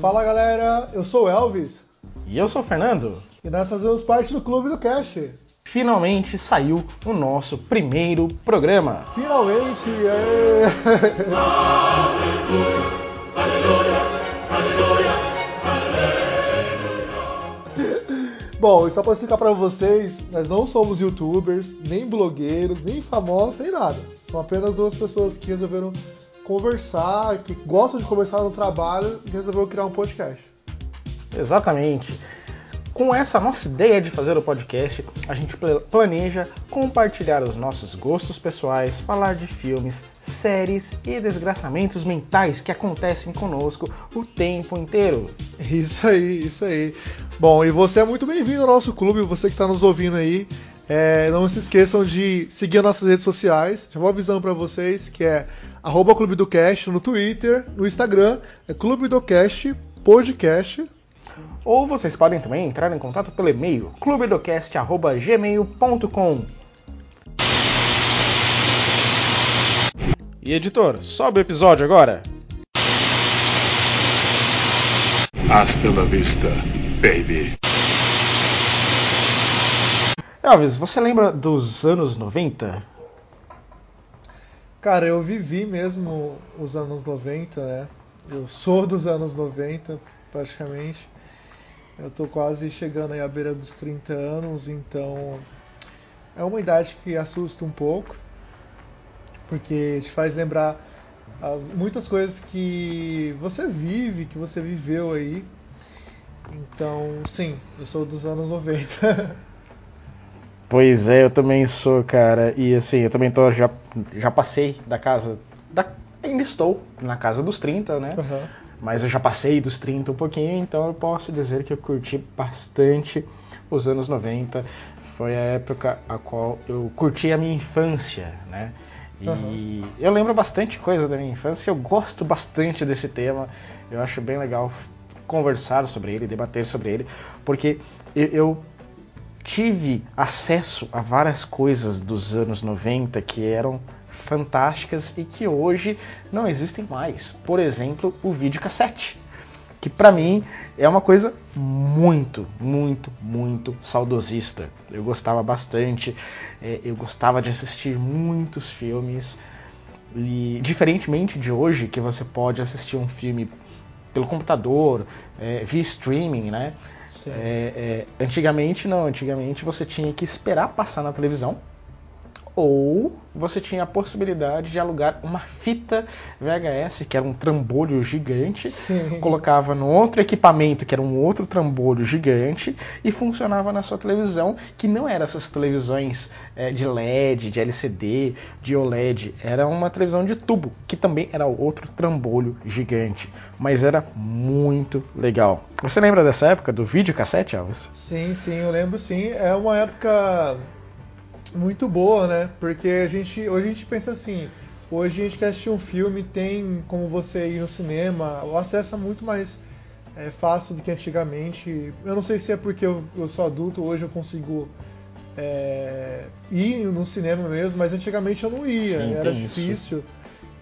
Fala galera, eu sou o Elvis E eu sou o Fernando. e nós fazemos parte do Clube do Cast. Finalmente saiu o nosso primeiro programa. Finalmente! é. Bom, e só para explicar para vocês, nós não somos youtubers, nem blogueiros, nem famosos, nem nada. São apenas duas pessoas que resolveram conversar, que gostam de conversar no trabalho e resolveram criar um podcast. Exatamente. Com essa nossa ideia de fazer o podcast, a gente pla- planeja compartilhar os nossos gostos pessoais, falar de filmes, séries e desgraçamentos mentais que acontecem conosco o tempo inteiro. Isso aí, isso aí. Bom, e você é muito bem-vindo ao nosso clube, você que está nos ouvindo aí. É, não se esqueçam de seguir as nossas redes sociais. Já vou avisando para vocês que é arroba Clube do Cast no Twitter, no Instagram, é Clube do Cast Podcast. Ou vocês podem também entrar em contato pelo e-mail clubedocast.gmail.com E editor, sobe o episódio agora. Hasta la vista, baby. Você lembra dos anos 90? Cara, eu vivi mesmo os anos 90, né? Eu sou dos anos 90, praticamente. Eu tô quase chegando aí à beira dos 30 anos, então é uma idade que assusta um pouco, porque te faz lembrar as, muitas coisas que você vive, que você viveu aí. Então, sim, eu sou dos anos 90. Pois é, eu também sou, cara. E assim, eu também tô já já passei da casa da ainda estou na casa dos 30, né? Aham. Mas eu já passei dos 30 um pouquinho, então eu posso dizer que eu curti bastante os anos 90. Foi a época a qual eu curti a minha infância, né? E Aham. eu lembro bastante coisa da minha infância, eu gosto bastante desse tema. Eu acho bem legal conversar sobre ele, debater sobre ele, porque eu, eu tive acesso a várias coisas dos anos 90 que eram fantásticas e que hoje não existem mais. Por exemplo, o videocassete, que pra mim é uma coisa muito, muito, muito saudosista. Eu gostava bastante, eh, eu gostava de assistir muitos filmes e diferentemente de hoje que você pode assistir um filme pelo computador, eh, via streaming, né? É, é, antigamente não, antigamente você tinha que esperar passar na televisão ou você tinha a possibilidade de alugar uma fita VHS, que era um trambolho gigante, Sim. colocava no outro equipamento, que era um outro trambolho gigante, e funcionava na sua televisão, que não era essas televisões é, de LED, de LCD, de OLED, era uma televisão de tubo, que também era outro trambolho gigante, mas era muito legal. Você lembra dessa época do videocassete, Alves? Sim, sim, eu lembro sim. É uma época muito boa, né? Porque a gente, hoje a gente pensa assim, hoje a gente quer assistir um filme, tem como você ir no cinema, o acesso é muito mais é, fácil do que antigamente. Eu não sei se é porque eu, eu sou adulto, hoje eu consigo é, ir no cinema mesmo, mas antigamente eu não ia, Sim, era tem isso. difícil.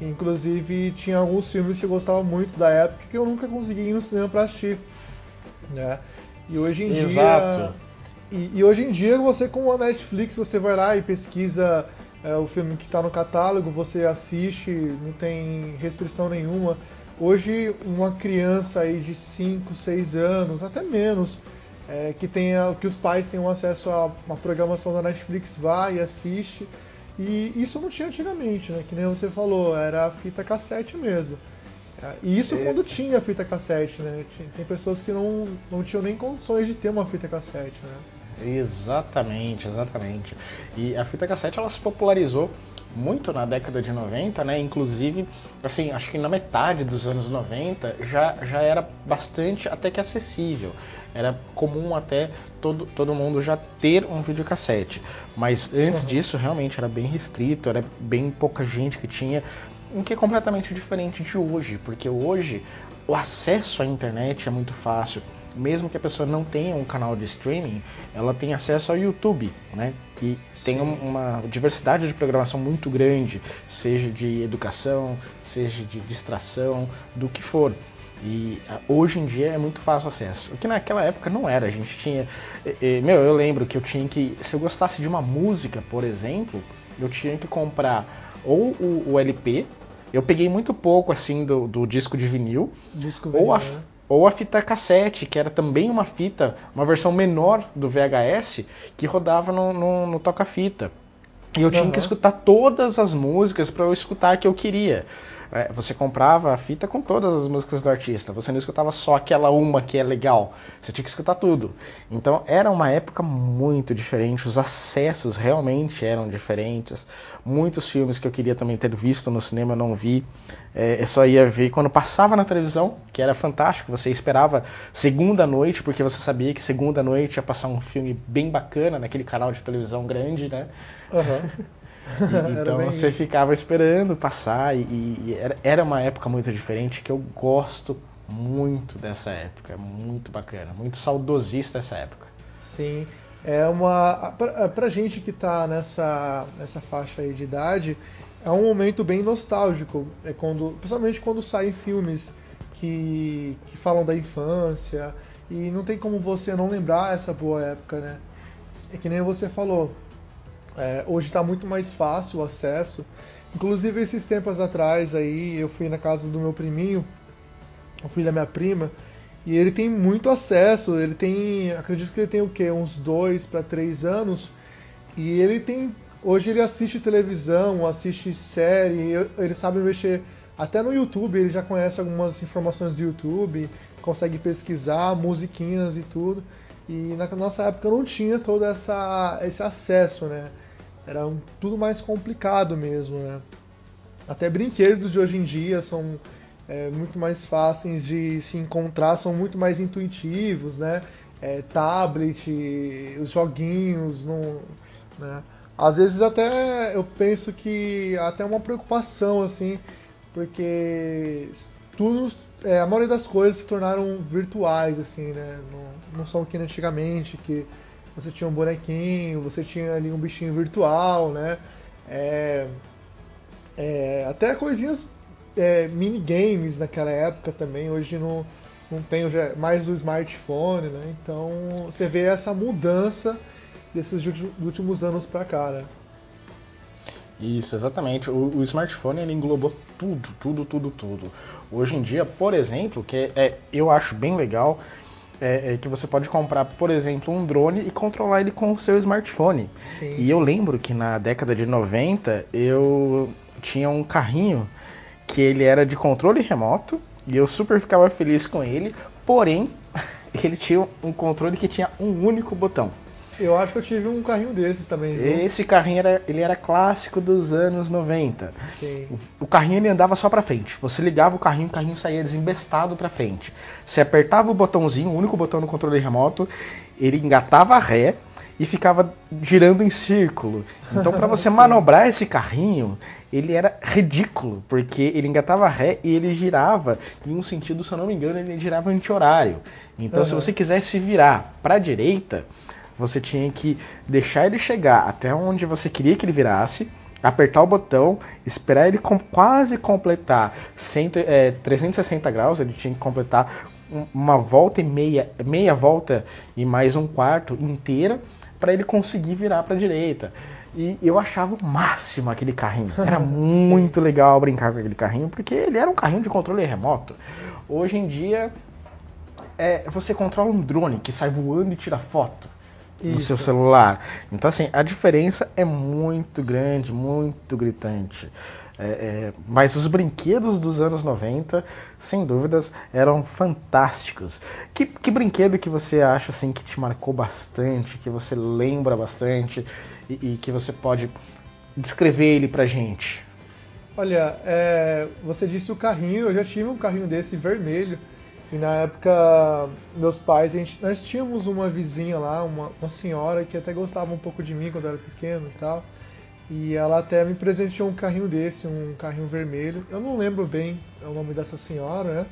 Inclusive tinha alguns filmes que eu gostava muito da época que eu nunca consegui ir no cinema para assistir, né? E hoje em dia Exato. E, e hoje em dia você com a Netflix você vai lá e pesquisa é, o filme que está no catálogo, você assiste, não tem restrição nenhuma. Hoje uma criança aí de 5, 6 anos, até menos, é, que tenha que os pais tenham acesso a uma programação da Netflix vai e assiste. E isso não tinha antigamente, né? Que nem você falou, era a fita cassete mesmo. É, E isso quando tinha fita cassete, né? Tem pessoas que não, não tinham nem condições de ter uma fita cassete, né? Exatamente, exatamente. E a fita cassete ela se popularizou muito na década de 90, né? Inclusive, assim, acho que na metade dos anos 90 já, já era bastante até que acessível. Era comum até todo, todo mundo já ter um videocassete. Mas antes Uhum. disso, realmente era bem restrito, era bem pouca gente que tinha, o que é completamente diferente de hoje, porque hoje o acesso à internet é muito fácil mesmo que a pessoa não tenha um canal de streaming, ela tem acesso ao YouTube, né? Que tem um- uma diversidade de programação muito grande, seja de educação, seja de distração, do que for. E ah, hoje em dia é muito fácil acesso. O que naquela época não era. A gente tinha. Meu, eu lembro que eu tinha que. Se eu gostasse de uma música, por exemplo, eu tinha que comprar ou o, o LP. Eu peguei muito pouco assim do, do disco de vinil. Disco ou a, vinil, né? Ou a fita cassete, que era também uma fita, uma versão menor do VHS, que rodava no, no, no toca-fita. E eu tinha Aham. que escutar todas as músicas para eu escutar a que eu queria. É, Você comprava a fita com todas as músicas do artista. Você não escutava só aquela uma que é legal. Você tinha que escutar tudo. Então era uma época muito diferente. Os acessos realmente eram diferentes. Muitos filmes que eu queria também ter visto no cinema eu não vi. É, eu só ia ver quando passava na televisão, que era fantástico. Você esperava segunda noite, porque você sabia que segunda noite ia passar um filme bem bacana naquele canal de televisão grande, né? Aham. E- então você isso. ficava esperando passar e, e era, era uma época muito diferente que eu gosto muito dessa época, é muito bacana, muito saudosista essa época. Sim, é uma pra, gente que tá nessa nessa faixa aí de idade, é um momento bem nostálgico, é quando, principalmente quando saem filmes que, que falam da infância e não tem como você não lembrar essa boa época, né? É que nem você falou, é, hoje está muito mais fácil o acesso. Inclusive esses tempos atrás aí eu fui na casa do meu priminho, o filho da minha prima, e ele tem muito acesso. Ele tem, acredito que ele tem o quê? Uns dois para três anos. E ele tem, hoje ele assiste televisão, assiste série, ele sabe mexer até no YouTube. Ele já conhece algumas informações do YouTube, consegue pesquisar musiquinhas e tudo. E na nossa época não tinha todo essa, esse acesso, né? Era um- tudo mais complicado mesmo, né? Até brinquedos de hoje em dia são é, muito mais fáceis de se encontrar, são muito mais intuitivos, né? É, tablet, os joguinhos, não, né? Às vezes até eu penso que até uma preocupação assim, porque tudo, é, a maioria das coisas se tornaram virtuais assim, né? Não, não são que antigamente que você tinha um bonequinho, você tinha ali um bichinho virtual, né? É, é, até coisinhas é, minigames naquela época também, hoje não, não tem já, mais o smartphone, né? Então você vê essa mudança desses últimos anos pra cá, né? Isso, exatamente. O, o smartphone ele englobou tudo, tudo, tudo, tudo. Hoje em dia, por exemplo, que é, é- eu acho bem legal, é, é que você pode comprar, por exemplo, um drone e controlar ele com o seu smartphone. Sim, E eu lembro que na década de 90 eu tinha um carrinho que ele era de controle remoto e eu super ficava feliz com ele, porém ele tinha um controle que tinha um único botão. Eu acho que eu tive um carrinho desses também, viu? Esse carrinho era, ele era clássico dos anos 90. Sim. O carrinho ele andava só pra frente. Você ligava o carrinho, o carrinho saía desembestado pra frente. Você apertava o botãozinho, o único botão no controle remoto, ele engatava ré e ficava girando em círculo. Então pra você manobrar esse carrinho, ele era ridículo, porque ele engatava ré e ele girava em um sentido, se eu não me engano, ele girava anti-horário. Então se Aham. você quisesse virar pra direita, você tinha que deixar ele chegar até onde você queria que ele virasse, apertar o botão, esperar ele com- quase completar 100, é, 360 graus, ele tinha que completar uma volta e meia, meia volta e mais um quarto inteira para ele conseguir virar para a direita. E eu achava o máximo aquele carrinho. Era muito legal brincar com aquele carrinho, porque ele era um carrinho de controle remoto. Hoje em dia, é, você controla um drone que sai voando e tira foto no Isso. seu celular. Então, assim, a diferença é muito grande, muito gritante. É, é, mas os brinquedos dos anos 90, sem dúvidas, eram fantásticos. Que, que brinquedo que você acha assim que te marcou bastante, que você lembra bastante e, e que você pode descrever ele pra gente? Olha, é, você disse o carrinho, eu já tive um carrinho desse vermelho. E na época, meus pais, gente, nós tínhamos uma vizinha lá, uma, uma senhora que até gostava um pouco de mim quando eu era pequeno e tal. E ela até me presenteou um carrinho desse, um carrinho vermelho. Eu não lembro bem o nome dessa senhora, né?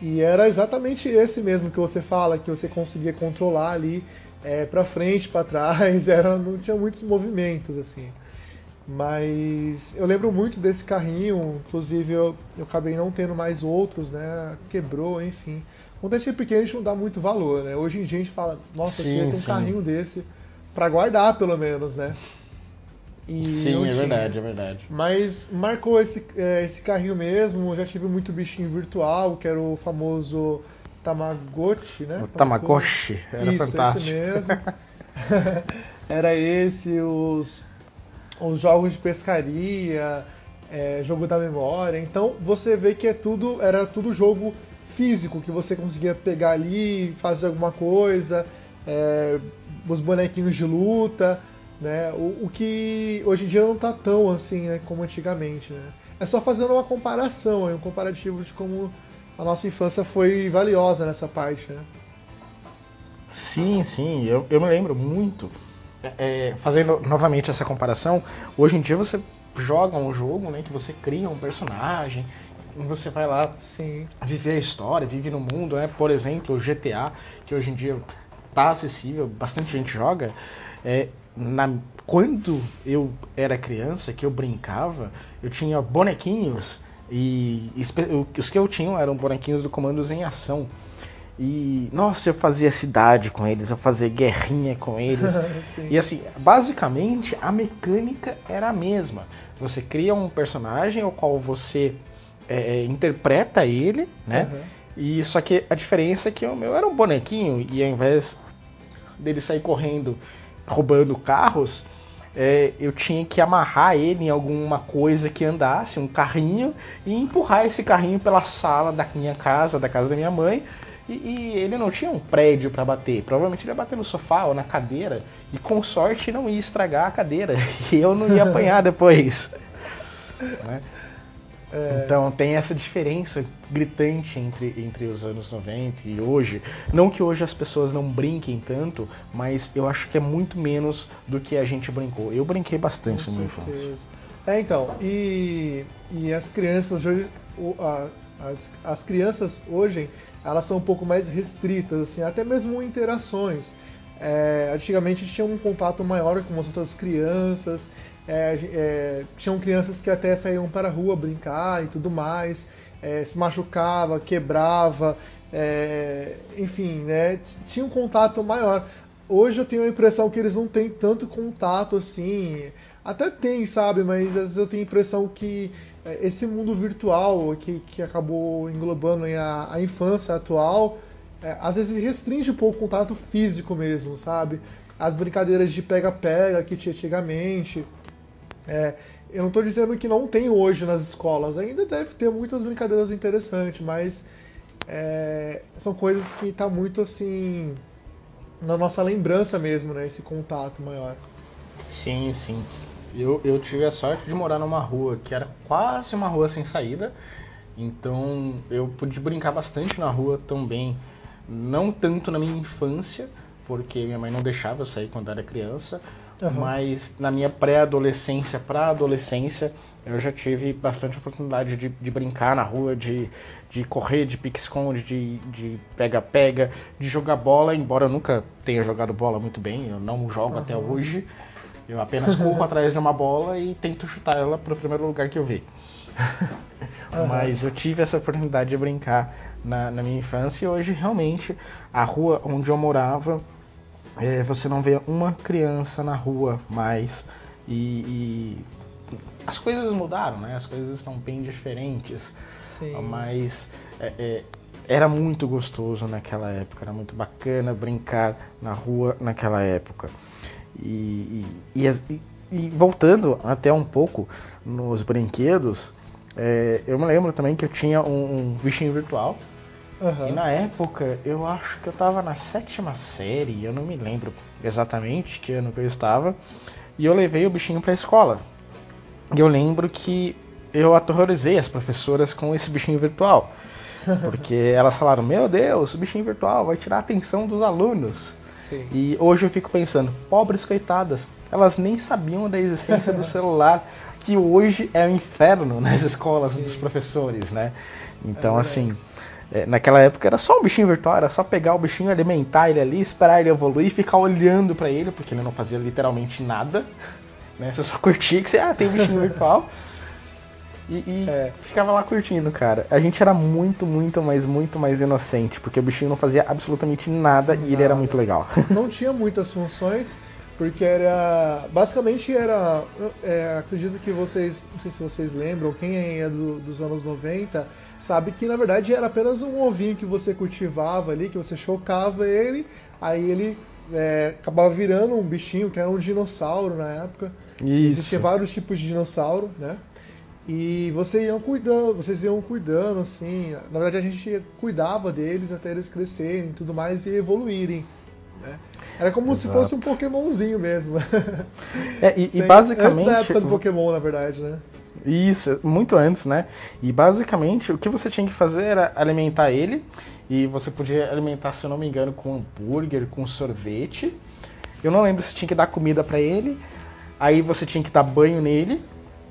E era exatamente esse mesmo que você fala, que você conseguia controlar ali é, para frente, para trás, era, não tinha muitos movimentos assim. Mas eu lembro muito desse carrinho, inclusive eu, eu acabei não tendo mais outros, né? Quebrou, enfim. Quando a gente é pequeno, a gente não dá muito valor, né? Hoje em dia a gente fala, nossa, sim, eu queria ter um sim. carrinho desse para guardar, pelo menos, né? E sim, é verdade, é verdade. Mas marcou esse, é, esse carrinho mesmo. Eu já tive muito bichinho virtual, que era o famoso Tamagotchi, né? O Tamagotchi, era Isso, fantástico. esse mesmo. era esse, os os jogos de pescaria, é, jogo da memória. Então você vê que é tudo, era tudo jogo físico que você conseguia pegar ali, fazer alguma coisa, é, os bonequinhos de luta, né? O, o, que hoje em dia não tá tão assim, né, como antigamente, né? É só fazendo uma comparação, um comparativo de como a nossa infância foi valiosa nessa parte, né? Sim, sim, eu, eu me lembro muito é, fazendo novamente essa comparação, hoje em dia você joga um jogo, né, que você cria um personagem, você vai lá Sim. viver a história, vive no mundo, né? Por exemplo, o GTA, que hoje em dia está acessível, bastante gente joga. É, na, quando eu era criança, que eu brincava, eu tinha bonequinhos e os que eu tinha eram bonequinhos do Comandos em Ação. E, nossa, eu fazia cidade com eles, eu fazia guerrinha com eles. e assim, basicamente a mecânica era a mesma. Você cria um personagem ao qual você é, é interpreta ele, né? Uhum. E só que a diferença é que o meu era um bonequinho e ao invés dele sair correndo roubando carros, é, eu tinha que amarrar ele em alguma coisa que andasse, um carrinho, e empurrar esse carrinho pela sala da minha casa, da casa da minha mãe, e, e ele não tinha um prédio para bater. Provavelmente ele ia bater no sofá ou na cadeira. E com sorte não ia estragar a cadeira. E eu não ia apanhar depois. né? É... Então tem essa diferença gritante entre, entre os anos 90 e hoje. Não que hoje as pessoas não brinquem tanto, mas eu acho que é muito menos do que a gente brincou. Eu brinquei bastante na minha infância. É, então, e, e as crianças hoje, as, as crianças hoje elas são um pouco mais restritas, assim, até mesmo interações. É, antigamente tinha um contato maior com as outras crianças, é, é, tinham crianças que até saíam para a rua brincar e tudo mais, é, se machucava, quebrava, é, enfim, né, tinha um contato maior. Hoje eu tenho a impressão que eles não têm tanto contato assim, até tem, sabe, mas às vezes eu tenho a impressão que é, esse mundo virtual que, que acabou englobando a, a infância atual, é, às vezes restringe um pouco o contato físico mesmo, sabe? As brincadeiras de pega-pega que tinha antigamente. É, eu não estou dizendo que não tem hoje nas escolas, ainda deve ter muitas brincadeiras interessantes, mas é, são coisas que está muito assim na nossa lembrança mesmo, né? Esse contato maior. Sim, sim. Eu, eu tive a sorte de morar numa rua que era quase uma rua sem saída, então eu pude brincar bastante na rua também. Não tanto na minha infância, porque minha mãe não deixava eu sair quando era criança, uhum. mas na minha pré-adolescência para adolescência eu já tive bastante oportunidade de, de brincar na rua, de, de correr, de pique-esconde, de pega-pega, de, de, jogar bola, embora eu nunca tenha jogado bola muito bem, eu não jogo uhum. até hoje. Eu apenas corro atrás de uma bola e tento chutar ela para o primeiro lugar que eu ver. Uhum. Mas eu tive essa oportunidade de brincar na, na, minha infância e hoje realmente a rua onde eu morava, é, você não vê uma criança na rua mais. E, e, as coisas mudaram, né? As coisas estão bem diferentes. Sim. Mas é, é, era muito gostoso naquela época, era muito bacana brincar na rua naquela época. E, e, e, e voltando até um pouco nos brinquedos, é, eu me lembro também que eu tinha um, um bichinho virtual. Uhum. E na época, eu acho que eu estava na sétima série, eu não me lembro exatamente que ano que eu estava. E eu levei o bichinho para a escola. E eu lembro que eu aterrorizei as professoras com esse bichinho virtual. Porque elas falaram: Meu Deus, o bichinho virtual vai tirar a atenção dos alunos. Sim. E hoje eu fico pensando, pobres coitadas, elas nem sabiam da existência do celular, que hoje é o um inferno nas escolas Sim. dos professores, né? Então, é assim, é, naquela época era só um bichinho virtual, era só pegar o bichinho, alimentar ele ali, esperar ele evoluir, ficar olhando para ele, porque ele não fazia literalmente nada. né? Você só curtia que você, ah, tem um bichinho virtual. E, e É. ficava lá curtindo, cara. A gente era muito, muito, mas muito mais inocente, porque o bichinho não fazia absolutamente nada, e ele era Nada. muito legal. não tinha muitas funções, porque era. Basicamente era. é, acredito que vocês. Não sei se vocês lembram, quem é do- dos anos 90 sabe que na verdade era apenas um ovinho que você cultivava ali, que você chocava ele, aí ele é, acabava virando um bichinho que era um dinossauro na época. Existiam vários tipos de dinossauro, né? E você iam cuidando, vocês iam cuidando, assim. Na verdade, a gente cuidava deles até eles crescerem e tudo mais e evoluírem. Né? Era como se Exato. fosse um Pokémonzinho mesmo. É, e, e Sem- basicamente. Antes da época do Pokémon, na verdade, né? Isso, muito antes, né? E basicamente o que você tinha que fazer era alimentar ele. E você podia alimentar, se eu não me engano, com hambúrguer, com sorvete. Eu não lembro se tinha que dar comida pra ele. Aí você tinha que dar banho nele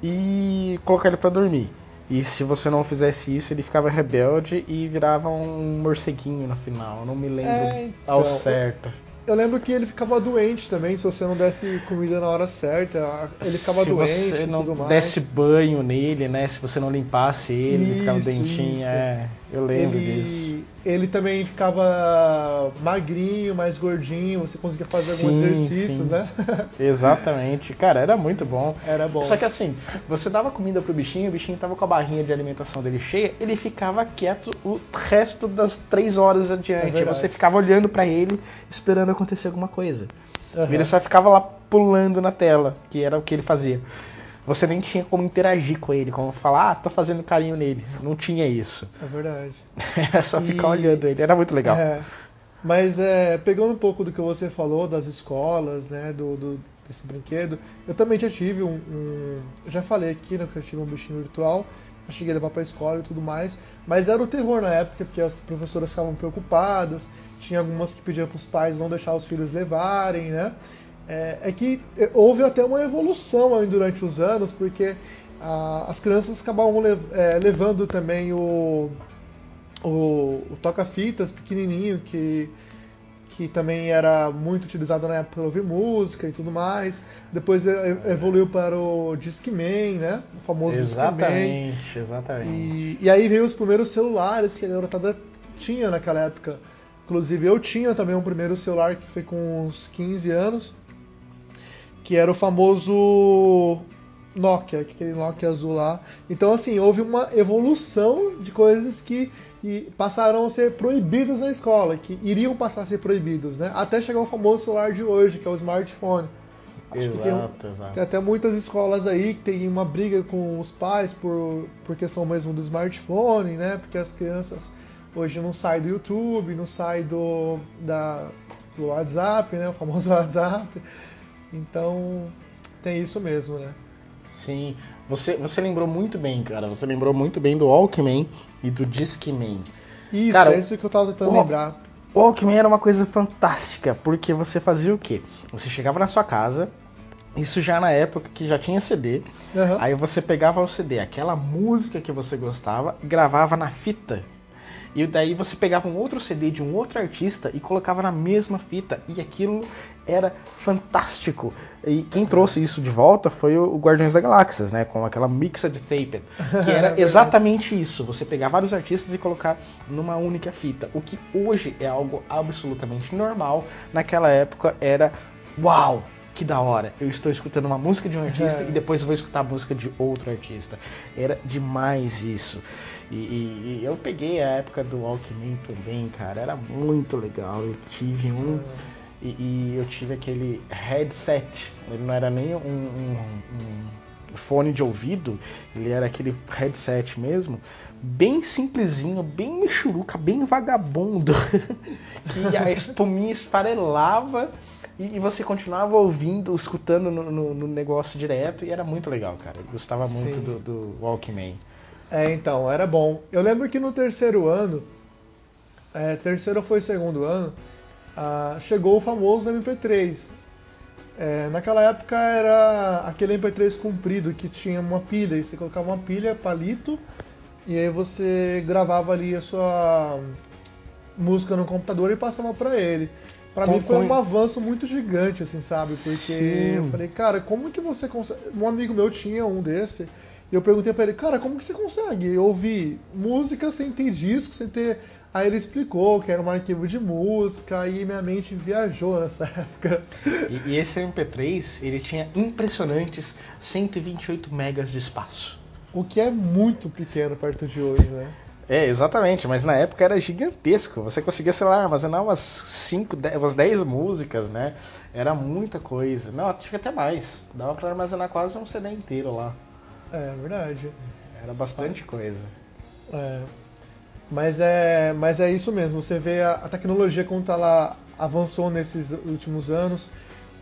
e colocar ele pra dormir. E se você não fizesse isso, ele ficava rebelde e virava um morceguinho no final. Eu não me lembro É, ao então, certo. Eu lembro que ele ficava doente também, se você não desse comida na hora certa. Ele ficava se doente você e não tudo mais. desse banho nele, né? Se você não limpasse ele, ele ficava Isso, dentinho. isso. É, eu lembro disso. ele, ele também ficava magrinho, mais gordinho, você conseguia fazer alguns Sim, exercícios, sim. né? Exatamente. Cara, era muito bom. Era bom. Só que assim, você dava comida pro bichinho, o bichinho tava com a barrinha de alimentação dele cheia, ele ficava quieto o resto das três horas É adiante. verdade. você ficava olhando pra ele, esperando acontecer alguma coisa. Aham. Ele só ficava lá pulando na tela, que era o que ele fazia. Você nem tinha como interagir com ele, como falar, ah, tô fazendo carinho nele. Não tinha isso. É verdade. Era só ficar E- olhando ele, era muito legal. É, mas é, pegando um pouco do que você falou das escolas, né, do, do- desse brinquedo, eu também já tive um, um- já falei aqui, né, que eu tive um bichinho virtual, eu cheguei a levar pra escola e tudo mais, mas era o terror na época, porque as professoras ficavam preocupadas, tinha algumas que pediam para os pais não deixar os filhos levarem, né? É, é que é, houve até uma evolução aí durante os anos, porque ah, as crianças acabavam lev- é, levando também o, o, o toca-fitas pequenininho, que, que também era muito utilizado na época para ouvir música e tudo mais. Depois evoluiu para o Discman, né? O famoso Discman. Exatamente, exatamente. E, e aí veio os primeiros celulares que a garotada tinha naquela época. Inclusive eu tinha também um primeiro celular que foi com uns 15 anos, que era o famoso Nokia, aquele Nokia azul lá. Então assim, houve uma evolução de coisas que passaram a ser proibidas na escola, que iriam passar a ser proibidos, né? Até chegar o famoso celular de hoje, que é o smartphone. Acho que tem Exato, exato. tem até muitas escolas aí que tem uma briga com os pais por, por questão mesmo do smartphone, né? Porque as crianças hoje não saem do YouTube, não saem do, da, do WhatsApp, né? O famoso WhatsApp. Então tem isso mesmo, né? Sim, você, você lembrou muito bem, cara. Você lembrou muito bem do Walkman e do Discman. Isso, Cara, é isso que eu tava tentando o- lembrar. O Walkman era uma coisa fantástica, porque você fazia o quê? Você chegava na sua casa, isso já na época que já tinha CD, Aham. aí você pegava o CD, aquela música que você gostava, gravava na fita. E daí você pegava um outro CD de um outro artista e colocava na mesma fita. E aquilo era fantástico. E quem trouxe isso de volta foi o Guardiões da Galáxias, né? Com aquela Mixed Tape. Que É era verdade. exatamente isso. Você pegar vários artistas e colocar numa única fita. O que hoje é algo absolutamente normal. Naquela época era uau! Que da hora, eu estou escutando uma música de um artista É. e depois eu vou escutar a música de outro artista. Era demais isso. E, e- e eu peguei a época do Walkman também, cara. Era muito legal. Eu tive um. E, e eu tive aquele headset. Ele não era nem um, um- um fone de ouvido, ele era aquele headset mesmo. Bem simplesinho, bem michuruca, bem vagabundo. que a espuminha esfarelava e, você continuava ouvindo, escutando no, no- no negócio direto. E era muito legal, cara. Eu gostava muito Sim. do, do Walkman. É, então, era bom. Eu lembro que no terceiro ano, é, terceiro foi segundo ano, ah, chegou o famoso MP3. É, naquela época era aquele MP3 comprido que tinha uma pilha, e você colocava uma pilha, palito, e aí você gravava ali a sua música no computador e passava para ele. Pra Com- mim foi um avanço muito gigante, assim, sabe? Porque Sim. eu falei, cara, como que você consegue. Um amigo meu tinha um desse, e eu perguntei pra ele, cara, como que você consegue ouvir música sem ter disco, sem ter. Aí ele explicou que era um arquivo de música, aí minha mente viajou nessa época. E, e esse MP3, ele tinha impressionantes 128 megas de espaço. O que é muito pequeno perto de hoje, né? É, exatamente, mas na época era gigantesco. Você conseguia, sei lá, armazenar umas 5, umas 10 músicas, né? Era muita coisa. Não, acho que até mais. Dava pra armazenar quase um CD inteiro lá. É verdade. Era bastante coisa. É. Mas é, mas é isso mesmo. Você vê a, a tecnologia quanto ela avançou nesses últimos anos.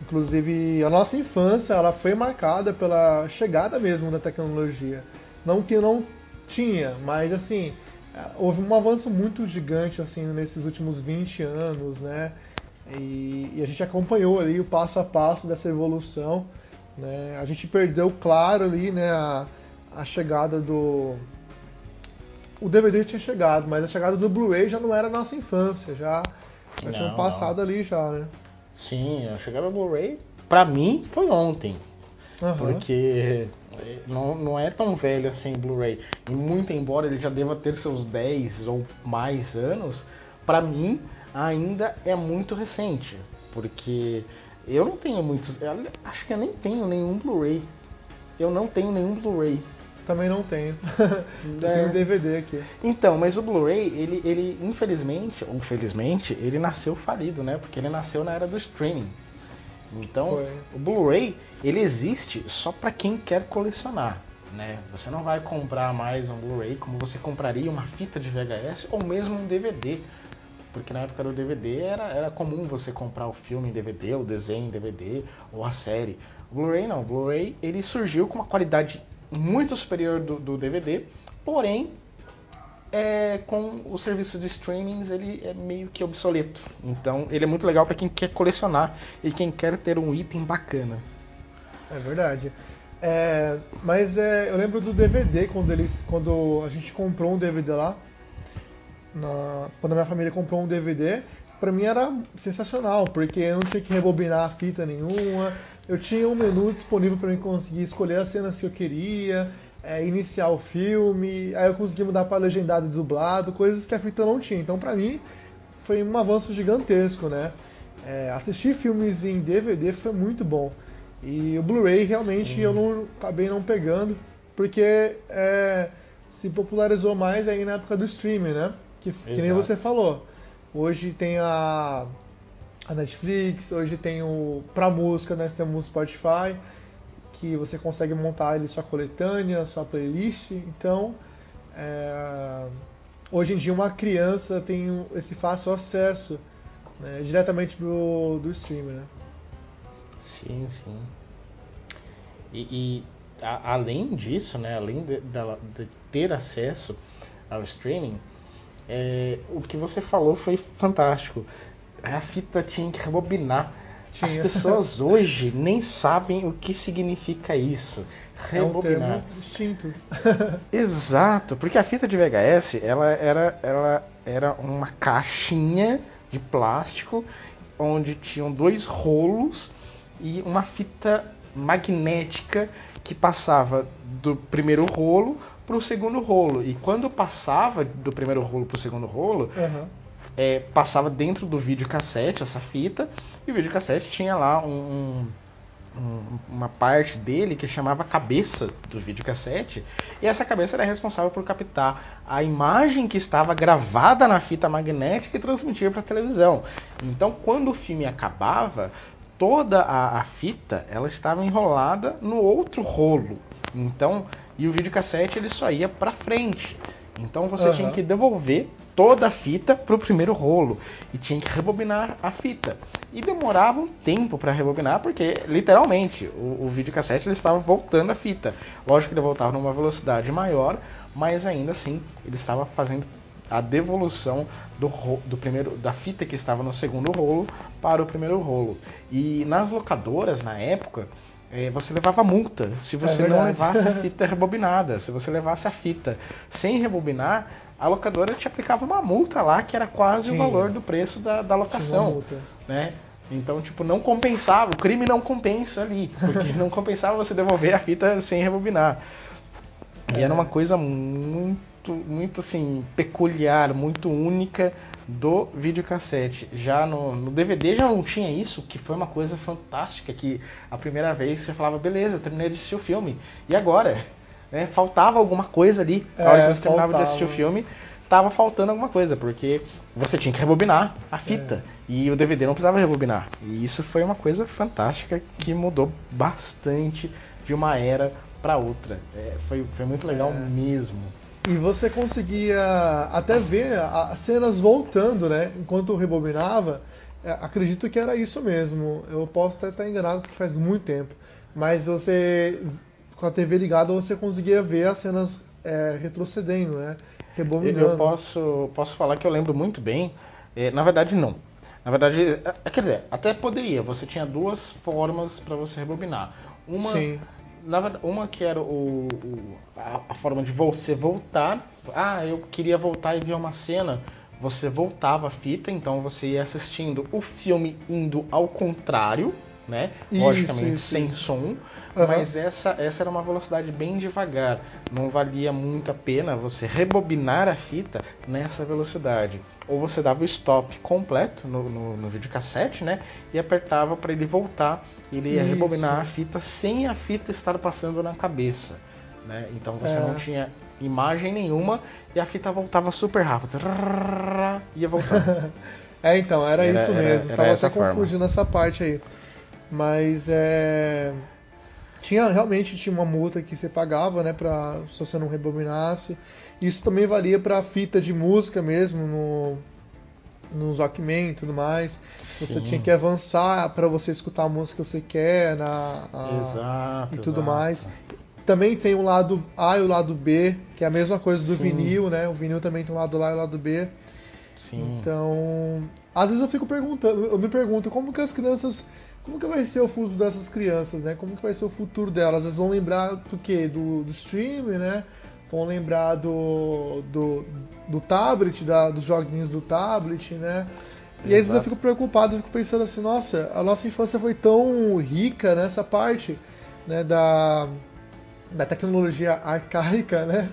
Inclusive, a nossa infância ela foi marcada pela chegada mesmo da tecnologia. Não que não tinha, mas assim, houve um avanço muito gigante assim nesses últimos 20 anos, né? E, e a gente acompanhou ali o passo a passo dessa evolução. Né? A gente perdeu, claro, ali, né, a, a chegada do, o DVD tinha chegado, mas a chegada do Blu-ray já não era nossa infância, já, já Não, tinham passado ali já, né? Sim, a chegada do Blu-ray, pra mim, foi ontem. Aham. Porque eh, não, não é tão velho assim Blu-ray. E muito embora ele já deva ter seus 10 ou mais anos, pra mim ainda é muito recente. Porque eu não tenho muitos. Acho que eu nem tenho nenhum Blu-ray. Eu não tenho nenhum Blu-ray. Também não tenho. Eu É. tenho um DVD aqui. Então, mas o Blu-ray, ele, ele infelizmente, ou felizmente, ele nasceu falido, né? Porque ele nasceu na era do streaming. Então, Foi. o Blu-ray, ele existe só para quem quer colecionar, né? Você não vai comprar mais um Blu-ray como você compraria uma fita de VHS ou mesmo um DVD. Porque na época do DVD era, era comum você comprar o filme em DVD, o desenho em DVD ou a série. O Blu-ray não, o Blu-ray ele surgiu com uma qualidade muito superior do, do DVD, porém é, com o serviço de streamings ele é meio que obsoleto. Então ele é muito legal para quem quer colecionar e quem quer ter um item bacana. É verdade. É, mas é, eu lembro do DVD quando eles, quando a gente comprou um DVD lá, na- quando a minha família comprou um DVD, pra mim era sensacional, porque eu não tinha que rebobinar a fita nenhuma, eu tinha um menu disponível para mim conseguir escolher as cenas que eu queria, é, iniciar o filme, aí eu conseguia mudar para legendado e dublado, coisas que a fita não tinha. Então pra mim foi um avanço gigantesco, né? É, assistir filmes em DVD foi muito bom. E o Blu-ray realmente eu não acabei não pegando, porque é, se popularizou mais aí na época do streaming, né? Que, que nem você falou. Hoje tem a, a Netflix, hoje tem o. Pra música nós temos o Spotify, que você consegue montar ali sua coletânea, sua playlist. Então, é, hoje em dia uma criança tem esse fácil acesso né, diretamente do, do streaming, né? Sim, sim. E, e a- além disso, né, além de, dela- de ter acesso ao streaming, é, o que você falou foi fantástico. A fita tinha que rebobinar. As Tinha. pessoas hoje nem sabem o que significa isso. É um Rebobinar. termo distinto. Exato, porque a fita de VHS ela era, ela era uma caixinha de plástico onde tinham dois rolos e uma fita magnética que passava do primeiro rolo para o segundo rolo. E quando passava do primeiro rolo para o segundo rolo, Aham. é, passava dentro do videocassete essa fita e o videocassete tinha lá um- um- uma parte dele que chamava cabeça do videocassete e essa cabeça era responsável por captar a imagem que estava gravada na fita magnética e transmitir para a televisão. Então, quando o filme acabava, toda a, a fita ela estava enrolada no outro rolo. Então, e o videocassete ele só ia para frente. Então você Aham. tinha que devolver toda a fita pro primeiro rolo e tinha que rebobinar a fita. E demorava um tempo para rebobinar porque literalmente o, o videocassete ele estava voltando a fita. Lógico que ele voltava numa velocidade maior, mas ainda assim ele estava fazendo a devolução do, do primeiro da fita que estava no segundo rolo para o primeiro rolo. E nas locadoras, na época, é, você levava multa se você é não levasse a fita rebobinada. Se você levasse a fita sem rebobinar, a locadora te aplicava uma multa lá que era quase Sim. o valor do preço da, da locação. Né? Então, tipo, não compensava, o crime não compensa ali, porque não compensava você devolver a fita sem rebobinar. E era uma coisa muito, muito assim, peculiar, muito única do videocassete. Já no, no, DVD já não tinha isso, que foi uma coisa fantástica, que a primeira vez você falava, beleza, terminei de assistir o filme, e agora? Né? Faltava alguma coisa ali, na é, hora que você faltava. terminava de assistir o filme, tava faltando alguma coisa, porque você tinha que rebobinar a fita, é. e o DVD não precisava rebobinar. E isso foi uma coisa fantástica que mudou bastante de uma era para outra. É, foi, foi muito legal é. mesmo. E você conseguia até ver as cenas voltando, né? Enquanto rebobinava. É, acredito que era isso mesmo. Eu posso até estar enganado porque faz muito tempo. Mas você, com a TV ligada, você conseguia ver as cenas é, retrocedendo, né? Rebobinando. Eu posso, posso falar que eu lembro muito bem. É, na verdade, não. Na verdade, é, quer dizer, até poderia. Você tinha duas formas para você rebobinar. Uma Sim na, uma que era o, o a, a, forma de você voltar. Ah, eu queria voltar e ver uma cena. Você voltava a fita, então você ia assistindo o filme indo ao contrário, né? Logicamente isso, sem isso. som. Uhum. Mas essa, essa era uma velocidade bem devagar. Não valia muito a pena você rebobinar a fita nessa velocidade. Ou você dava o stop completo no, no, no videocassete, né? E apertava para ele voltar. Ele ia Isso. rebobinar a fita sem a fita estar passando na cabeça. Né? Então você é. não tinha imagem nenhuma e a fita voltava super rápido. Ia voltando. é, então, era, era isso mesmo. Era, era Tava até confundindo essa parte aí. Mas é realmente tinha uma multa que você pagava, né, para se você não rebobinasse. Isso também valia para fita de música mesmo no no Walkman e tudo mais. Sim. Você tinha que avançar para você escutar a música que você quer na a, exato, e tudo exato. mais. Também tem o lado A e o lado B, que é a mesma coisa do Sim. vinil, né? O vinil também tem o lado A e o lado B. Sim. Então, às vezes eu fico perguntando, eu me pergunto como que as crianças, como que vai ser o futuro dessas crianças, né? Como que vai ser o futuro delas? Elas vão lembrar do quê? Do, do streaming, né? Vão lembrar do, do, do tablet, da, dos joguinhos do tablet, né? E às vezes eu fico preocupado, eu fico pensando assim, nossa, a nossa infância foi tão rica nessa parte, né, da, da tecnologia arcaica, né?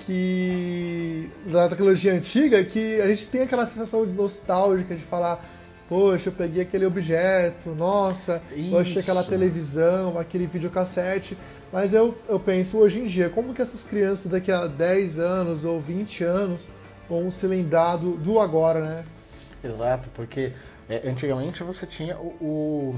Que. da tecnologia antiga, que a gente tem aquela sensação nostálgica de falar, poxa, eu peguei aquele objeto, nossa, eu achei aquela Isso. televisão, aquele videocassete. Mas eu, eu penso hoje em dia, como que essas crianças daqui a 10 anos ou 20 anos vão se lembrar do, do agora, né? Exato, porque é, antigamente você tinha o,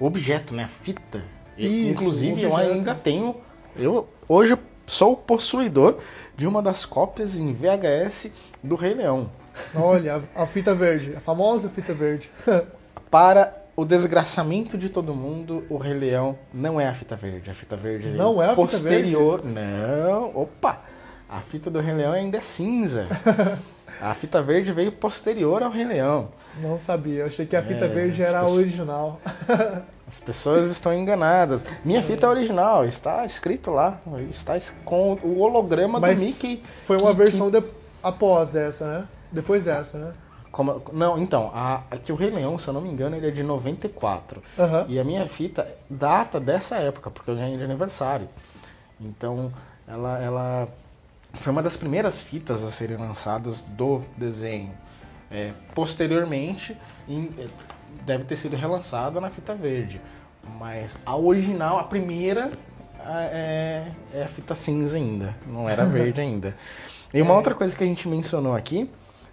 o- objeto, né? A fita. Isso, Inclusive, eu ainda tenho. Eu hoje sou o possuidor de uma das cópias em VHS do Rei Leão. Olha, a, a fita verde, a famosa fita verde. Para o desgraçamento de todo mundo, o Rei Leão não é a fita verde. A fita verde veio Não é a fita posterior. Não, opa! A fita do Rei Leão ainda é cinza. A fita verde veio posterior ao Rei Leão. Não sabia, eu achei que a fita É, verde era a as pessoas- original. As pessoas estão enganadas. Minha fita é original, está escrito lá, está es- com o holograma Mas do Mickey. foi uma que- versão de- após dessa, né? Depois dessa, né? como- não, então, a, que o Rei Leão, se eu não me engano, ele é de 94. Aham. E a minha fita data dessa época, porque eu ganhei de aniversário. Então, ela, ela foi uma das primeiras fitas a serem lançadas do desenho. É, posteriormente, em- é, deve ter sido relançada na fita verde. Mas a original, a primeira, é, é a fita cinza ainda, não era verde ainda. E uma É. outra coisa que a gente mencionou aqui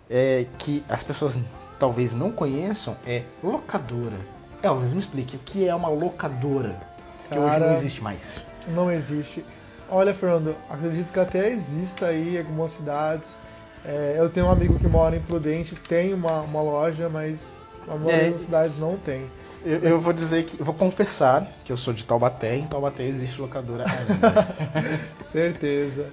é que as pessoas talvez não conheçam é locadora. Elvis, me explique, o que é uma locadora? Que hoje Cara, não existe mais. Não existe. Olha, Fernando, acredito que até exista aí algumas cidades. É, eu tenho um amigo que mora em Prudente, tem uma, uma loja, mas a maioria É. das cidades não tem. Eu, eu vou dizer que, vou confessar que eu sou de Taubaté, em Taubaté existe locadora ainda. Certeza.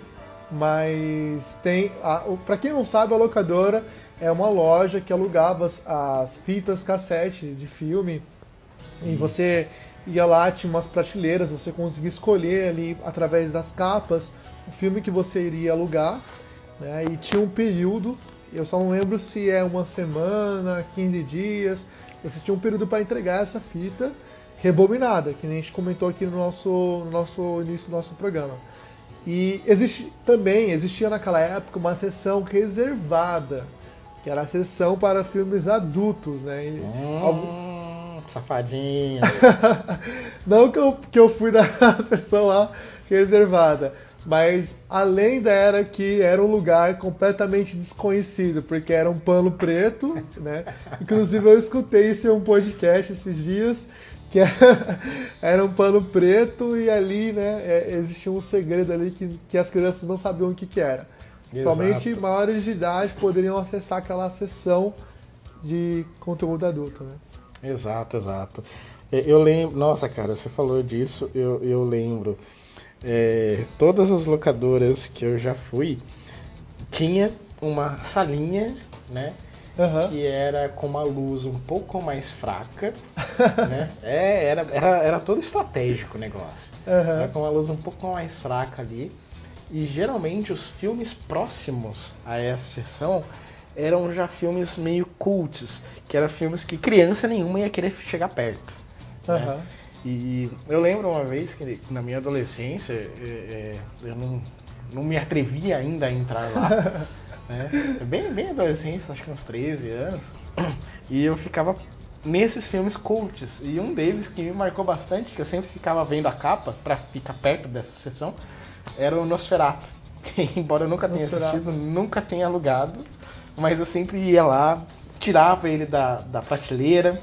Mas tem. A, o- pra quem não sabe, a locadora é uma loja que alugava as, as fitas cassete de filme. E você ia lá, tinha umas prateleiras, você conseguia escolher ali através das capas o filme que você iria alugar. né? E tinha um período, eu só não lembro se é uma semana, 15 dias, você tinha um período para entregar essa fita rebobinada, que nem a gente comentou aqui no nosso, no nosso início do nosso programa. E existe também existia naquela época uma sessão reservada, que era a sessão para filmes adultos, né? E Hum, algum- Safadinho. Não que eu, que eu fui na sessão lá reservada, mas a lenda era que era um lugar completamente desconhecido, porque era um pano preto, né? Inclusive eu escutei isso em um podcast esses dias, que era- era um pano preto e ali, né, é, existia um segredo ali que, que as crianças não sabiam o que, que era. Exato. Somente maiores de idade poderiam acessar aquela sessão de conteúdo adulto, né? Exato, exato. É, Eu lembro, nossa cara, você falou disso, eu, eu lembro. É, todas as locadoras que eu já fui tinha uma salinha, né? Aham. Que era com uma luz um pouco mais fraca, né? É, era, era, era todo estratégico o negócio. Aham. Era com uma luz um pouco mais fraca ali. E geralmente os filmes próximos a essa sessão eram já filmes meio cults, que eram filmes que criança nenhuma ia querer chegar perto. né? Aham. E eu lembro uma vez que na minha adolescência é, é, eu não, não me atrevia ainda a entrar lá. né? Bem, bem adolescente, acho que uns 13 anos. E eu ficava nesses filmes cults. E um deles que me marcou bastante, que eu sempre ficava vendo a capa pra ficar perto dessa sessão, era o Nosferatu. Embora eu nunca tenha Nosferatu. assistido, nunca tenha alugado, mas eu sempre ia lá, tirava ele da, da prateleira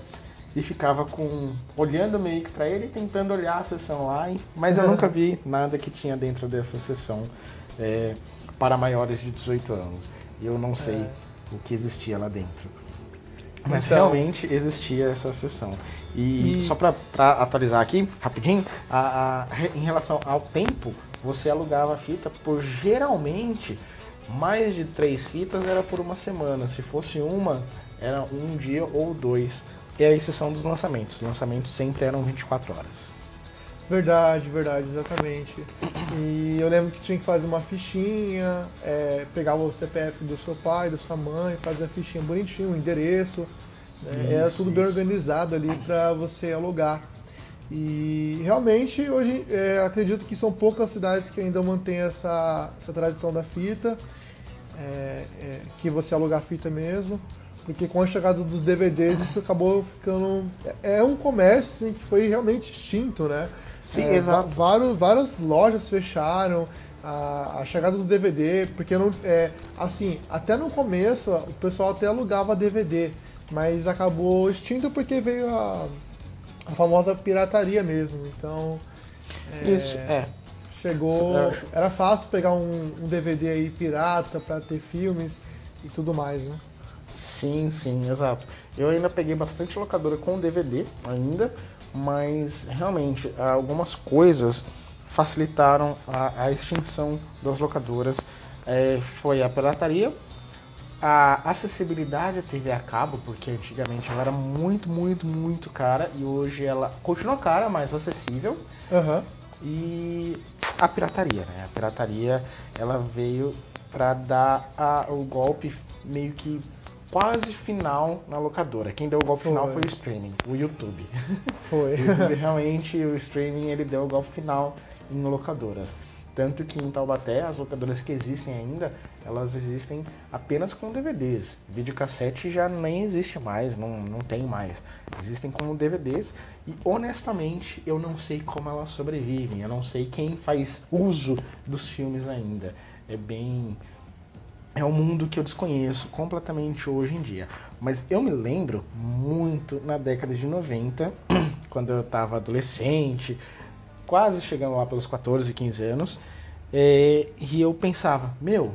e ficava com olhando meio que pra ele tentando olhar a sessão lá, mas eu nunca vi nada que tinha dentro dessa sessão é, para maiores de 18 anos. Eu não sei É. o que existia lá dentro. Mas Então- realmente existia essa sessão. E, E- só pra atualizar aqui, rapidinho, a- a- em relação ao tempo, você alugava a fita por geralmente mais de três fitas era por uma semana. Se fosse uma, era um dia ou dois. É a exceção dos lançamentos. Os lançamentos sempre eram 24 horas. Verdade, verdade, exatamente. E eu lembro que tinha que fazer uma fichinha, é, pegava o CPF do seu pai, da sua mãe, fazia a fichinha bonitinho, o endereço. né? Era Isso, tudo bem isso. organizado ali para você alugar. E realmente hoje é, acredito que são poucas cidades que ainda mantêm essa, essa tradição da fita, é, é, que você aluga a fita mesmo. Porque com a chegada dos DVDs isso acabou ficando. É é um comércio assim, que foi realmente extinto, né? Sim, É, exato. vários- várias lojas fecharam, a, a chegada do DVD, porque não, é, assim, até no começo o pessoal até alugava DVD, mas acabou extinto porque veio a, a famosa pirataria mesmo. Então Isso, é. Chegou, acho- era fácil pegar um, um DVD aí pirata para ter filmes e tudo mais, né? Sim, sim, exato. Eu ainda peguei bastante locadora com DVD ainda, mas realmente algumas coisas facilitaram a, a extinção das locadoras. É, foi a pirataria, a acessibilidade à TV a cabo, porque antigamente ela era muito, muito, muito cara e hoje ela continua cara, mas acessível. Aham. E a pirataria, né? A pirataria ela veio para dar a- o golpe meio que quase final na locadora. Quem deu o golpe Foi. final foi o streaming, o YouTube. Foi. O YouTube realmente, o streaming, ele deu o golpe final em locadoras. Tanto que em Taubaté, as locadoras que existem ainda, elas existem apenas com DVDs. Videocassete já nem existe mais, não, não tem mais. Existem como DVDs e honestamente eu não sei como elas sobrevivem. Eu não sei quem faz uso dos filmes ainda. É bem é um mundo que eu desconheço completamente hoje em dia. Mas eu me lembro muito na década de 90, quando eu estava adolescente, quase chegando lá pelos 14, 15 anos, é, e eu pensava, meu,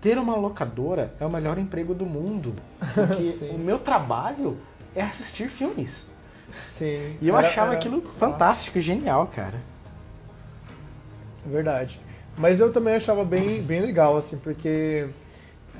ter uma locadora é o melhor emprego do mundo, porque o meu trabalho é assistir filmes. Sim. E eu Era- achava era aquilo fantástico e genial, cara. Verdade. Mas eu também achava bem, bem legal, assim, porque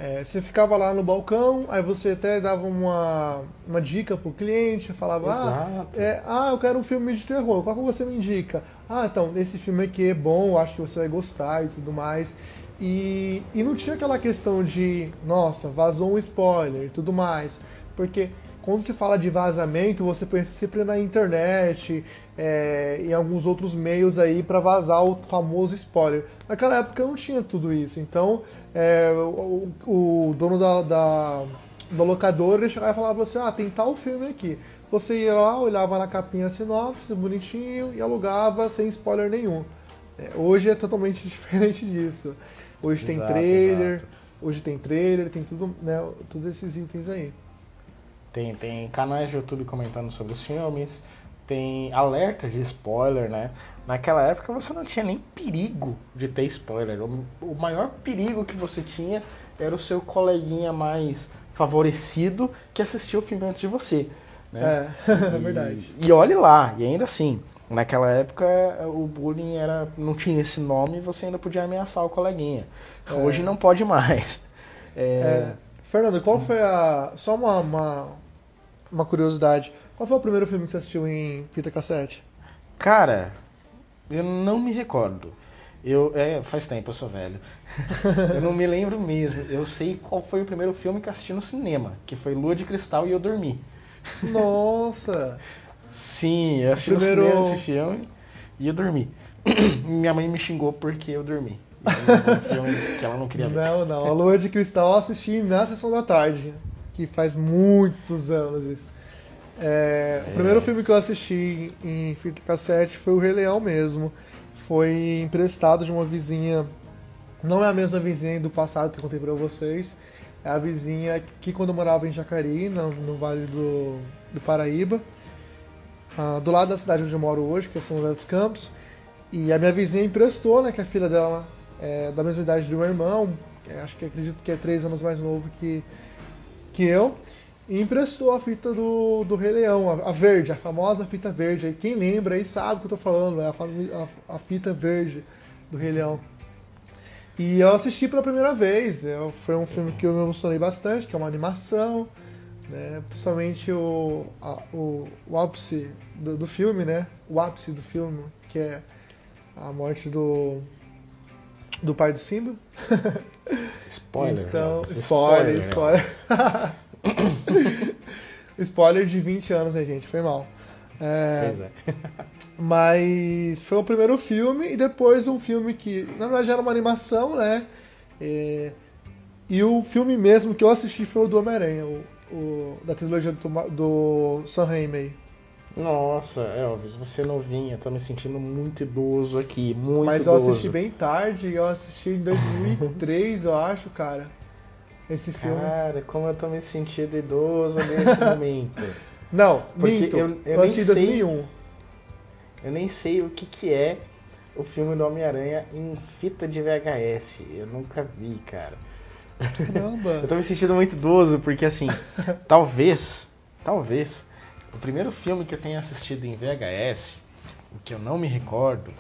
é, você ficava lá no balcão, aí você até dava uma, uma dica pro cliente, falava, ah, é, ah, eu quero um filme de terror, qual que você me indica? Ah, então, esse filme aqui é bom, acho que você vai gostar e tudo mais. E, e não tinha aquela questão de, nossa, vazou um spoiler e tudo mais. Porque quando se fala de vazamento, você pensa sempre na internet, é, em alguns outros meios aí para vazar o famoso spoiler. Naquela época não tinha tudo isso, então é, o, o, dono da, da, da locadora ele chegava e falava assim, ah, tem tal filme aqui. Você ia lá, olhava na capinha sinopse, bonitinho, e alugava sem spoiler nenhum. É, hoje é totalmente diferente disso. Hoje exato, tem trailer, exato. hoje tem trailer, tem tudo, né, todos esses itens aí. Tem, tem canais de YouTube comentando sobre os filmes, tem alertas de spoiler, né? Naquela época você não tinha nem perigo de ter spoiler. O, o maior perigo que você tinha era o seu coleguinha mais favorecido que assistiu o filme antes de você. Né? É, é verdade. E olhe lá, e ainda assim, naquela época o bullying era não tinha esse nome e você ainda podia ameaçar o coleguinha. É. Hoje não pode mais. É... É. Fernando, qual foi a. Só uma, uma, uma curiosidade. Qual foi o primeiro filme que você assistiu em fita cassete? Cara, eu não me recordo. Eu, é, faz tempo, eu sou velho. eu não me lembro mesmo. Eu sei qual foi o primeiro filme que assisti no cinema, que foi Lua de Cristal e eu dormi. Nossa! Sim, eu assisti primeiro... no cinema esse filme e eu dormi. Minha mãe me xingou porque eu dormi. Um que ela não queria ver. Não, não. A Lua de Cristal eu assisti na sessão da tarde, que faz muitos anos isso. É, é. O primeiro filme que eu assisti em fita cassete foi o Rei Leão mesmo. Foi emprestado de uma vizinha. Não é a mesma vizinha do passado que eu contei pra vocês. É a vizinha que quando eu morava em Jacareí, no, no Vale do, do Paraíba. Ah, do lado da cidade onde eu moro hoje, que é São José dos Campos. E a minha vizinha emprestou, né, que a filha dela é da mesma idade do meu irmão, acho que acredito que é três anos mais novo que, que eu e emprestou a fita do, do Rei Leão, a, a, verde, a famosa fita verde. Aí quem lembra aí sabe o que eu tô falando, é a, a, a, fita verde do Rei Leão. E eu assisti pela primeira vez, eu, foi um filme que eu me emocionei bastante, que é uma animação, né, principalmente o, o, o ápice do, do filme, né, o ápice do filme, que é a morte do, do pai do Simba. Spoiler. então, spoiler, spoiler. spoiler. Spoiler de 20 anos, aí, gente? Foi mal. É, pois é. mas foi o primeiro filme e depois um filme que, na verdade, era uma animação, né? E, e o filme mesmo que eu assisti foi o do Homem-Aranha, o, o, da trilogia do, do Sam Raimi. Nossa, Elvis, você novinha, tá me sentindo muito idoso aqui, muito Mas eu assisti bem tarde, eu assisti em 2003, eu acho, cara esse filme. Cara, como eu tô me sentindo idoso nesse momento. Não, Porque minto. Eu, eu, eu assisti em 2001. Eu nem sei o que, que é o filme do Homem-Aranha em fita de VHS. Eu nunca vi, cara. Caramba! eu tô me sentindo muito idoso porque, assim, talvez, talvez, o primeiro filme que eu tenha assistido em VHS, o que eu não me recordo,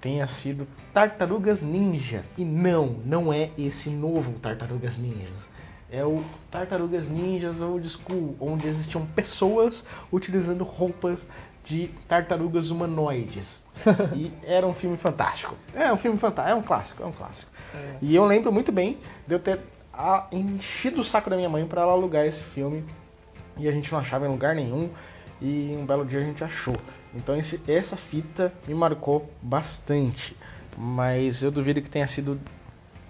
tenha sido Tartarugas Ninja. E não, não é esse novo Tartarugas Ninjas. É o Tartarugas Ninjas Old School, onde existiam pessoas utilizando roupas de tartarugas humanoides. e era um filme fantástico. É um filme fantástico, é um clássico, é um clássico. É. E eu lembro muito bem de eu ter enchido o saco da minha mãe para ela alugar esse filme. E a gente não achava em lugar nenhum. E um belo dia a gente achou. Então esse, essa fita me marcou bastante. Mas eu duvido que tenha sido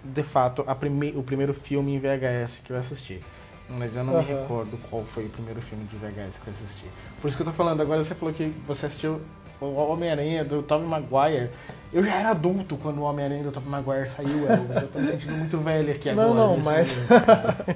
de fato prime o primeiro filme em VHS que eu assisti. Mas eu não uhum. me recordo qual foi o primeiro filme de VHS que eu assisti. Por isso que eu tô falando, agora você falou que você assistiu o Homem-Aranha do Tobey Maguire. Eu já era adulto quando o Homem-Aranha do Tobey Maguire saiu, Elvis. Eu tô me sentindo muito velho aqui agora. Não, não, mas.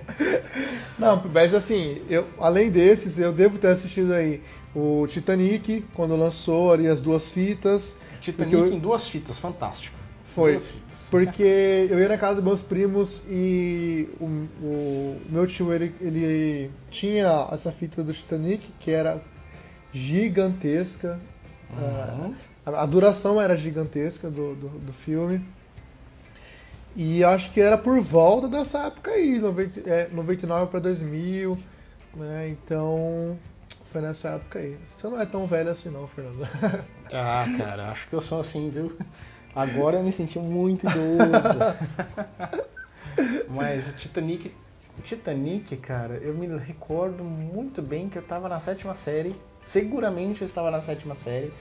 não, mas assim, eu, além desses, eu devo ter assistido aí o Titanic, quando lançou ali as duas fitas. Titanic eu... em duas fitas, fantástico. Foi. Fitas. Porque eu ia na casa dos meus primos e o, o meu tio ele, ele tinha essa fita do Titanic que era gigantesca. Uhum. A, a, duração era gigantesca do, do, do, filme. E acho que era por volta dessa época aí, 90, é, 99 para 2000. Né? Então foi nessa época aí. Você não é tão velho assim, não, Fernando. ah, cara, acho que eu sou assim, viu? Agora eu me senti muito idoso. Mas Titanic, Titanic, cara, eu me recordo muito bem que eu tava na sétima série. Seguramente eu estava na sétima série,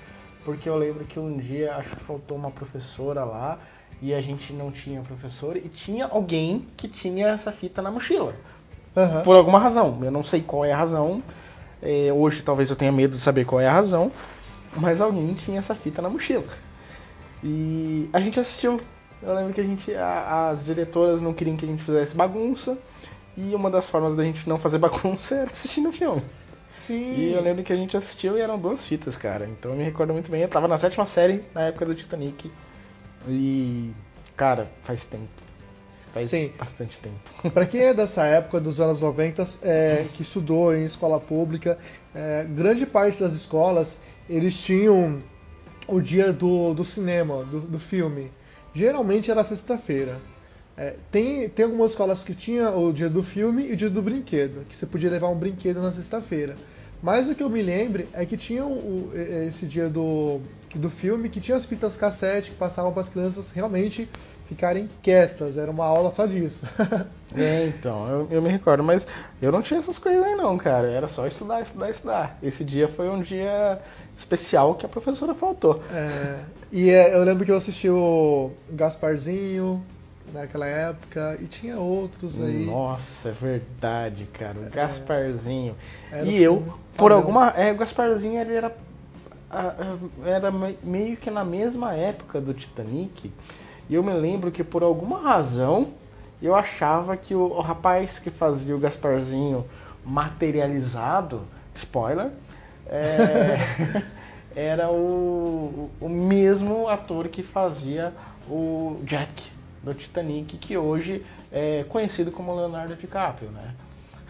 porque eu lembro que um dia acho que faltou uma professora lá e a gente não tinha professor e tinha alguém que tinha essa fita na mochila. Aham. Por alguma razão. Eu não sei qual é a razão. É, hoje talvez eu tenha medo de saber qual é a razão. Mas alguém tinha essa fita na mochila. E a gente assistiu. Eu lembro que a gente. a- as diretoras não queriam que a gente fizesse bagunça. E uma das formas da gente não fazer bagunça era assistindo o filme. Sim. E eu lembro que a gente assistiu e eram duas fitas, cara. Então eu me recordo muito bem. Eu tava na sétima série na época do Titanic. E. Cara, faz tempo. Faz Sim. bastante tempo. Pra quem é dessa época, dos anos 90, é, que estudou em escola pública, é, grande parte das escolas, eles tinham o dia do, do cinema, do, do filme. Geralmente era sexta-feira. É, tem, tem algumas escolas que tinha o dia do filme e o dia do brinquedo, que você podia levar um brinquedo na sexta-feira. Mas o que eu me lembre é que tinha o- esse dia do, do filme, que tinha as fitas cassete que passavam para as crianças realmente ficarem quietas. Era uma aula só disso. É, então, eu, eu me recordo, mas eu não tinha essas coisas aí não, cara. Era só estudar, estudar, estudar. Esse dia foi um dia especial que a professora faltou. É, e é, eu lembro que eu assisti o Gasparzinho naquela época e tinha outros aí. Nossa, é verdade, cara. O Gasparzinho. Era e eu, por alguma. É, o Gasparzinho ele era. Era me- meio que na mesma época do Titanic. E eu me lembro que por alguma razão eu achava que o, o rapaz que fazia o Gasparzinho materializado, spoiler, é, era o, o mesmo ator que fazia o Jack do Titanic, que hoje é conhecido como Leonardo DiCaprio, né?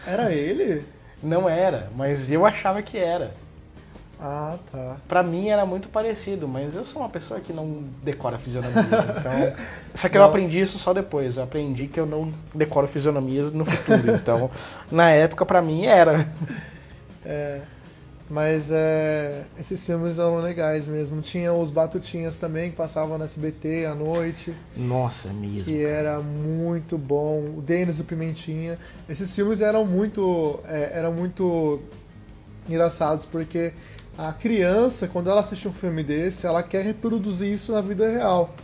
Era ele? Não era, mas eu achava que era. Ah, tá. Pra mim era muito parecido, mas eu sou uma pessoa que não decora fisionomia, então. Só que eu Não. aprendi isso só depois. Eu aprendi que eu não decoro fisionomias no futuro. Então, na época pra mim era. É, mas é, esses filmes eram legais mesmo. Tinha os Batutinhas também, que passavam no SBT à noite, Nossa, mesmo. que era muito bom. O Denis do Pimentinha. Esses filmes eram muito, é, eram muito engraçados, porque a criança, quando ela assiste um filme desse, ela quer reproduzir isso na vida real.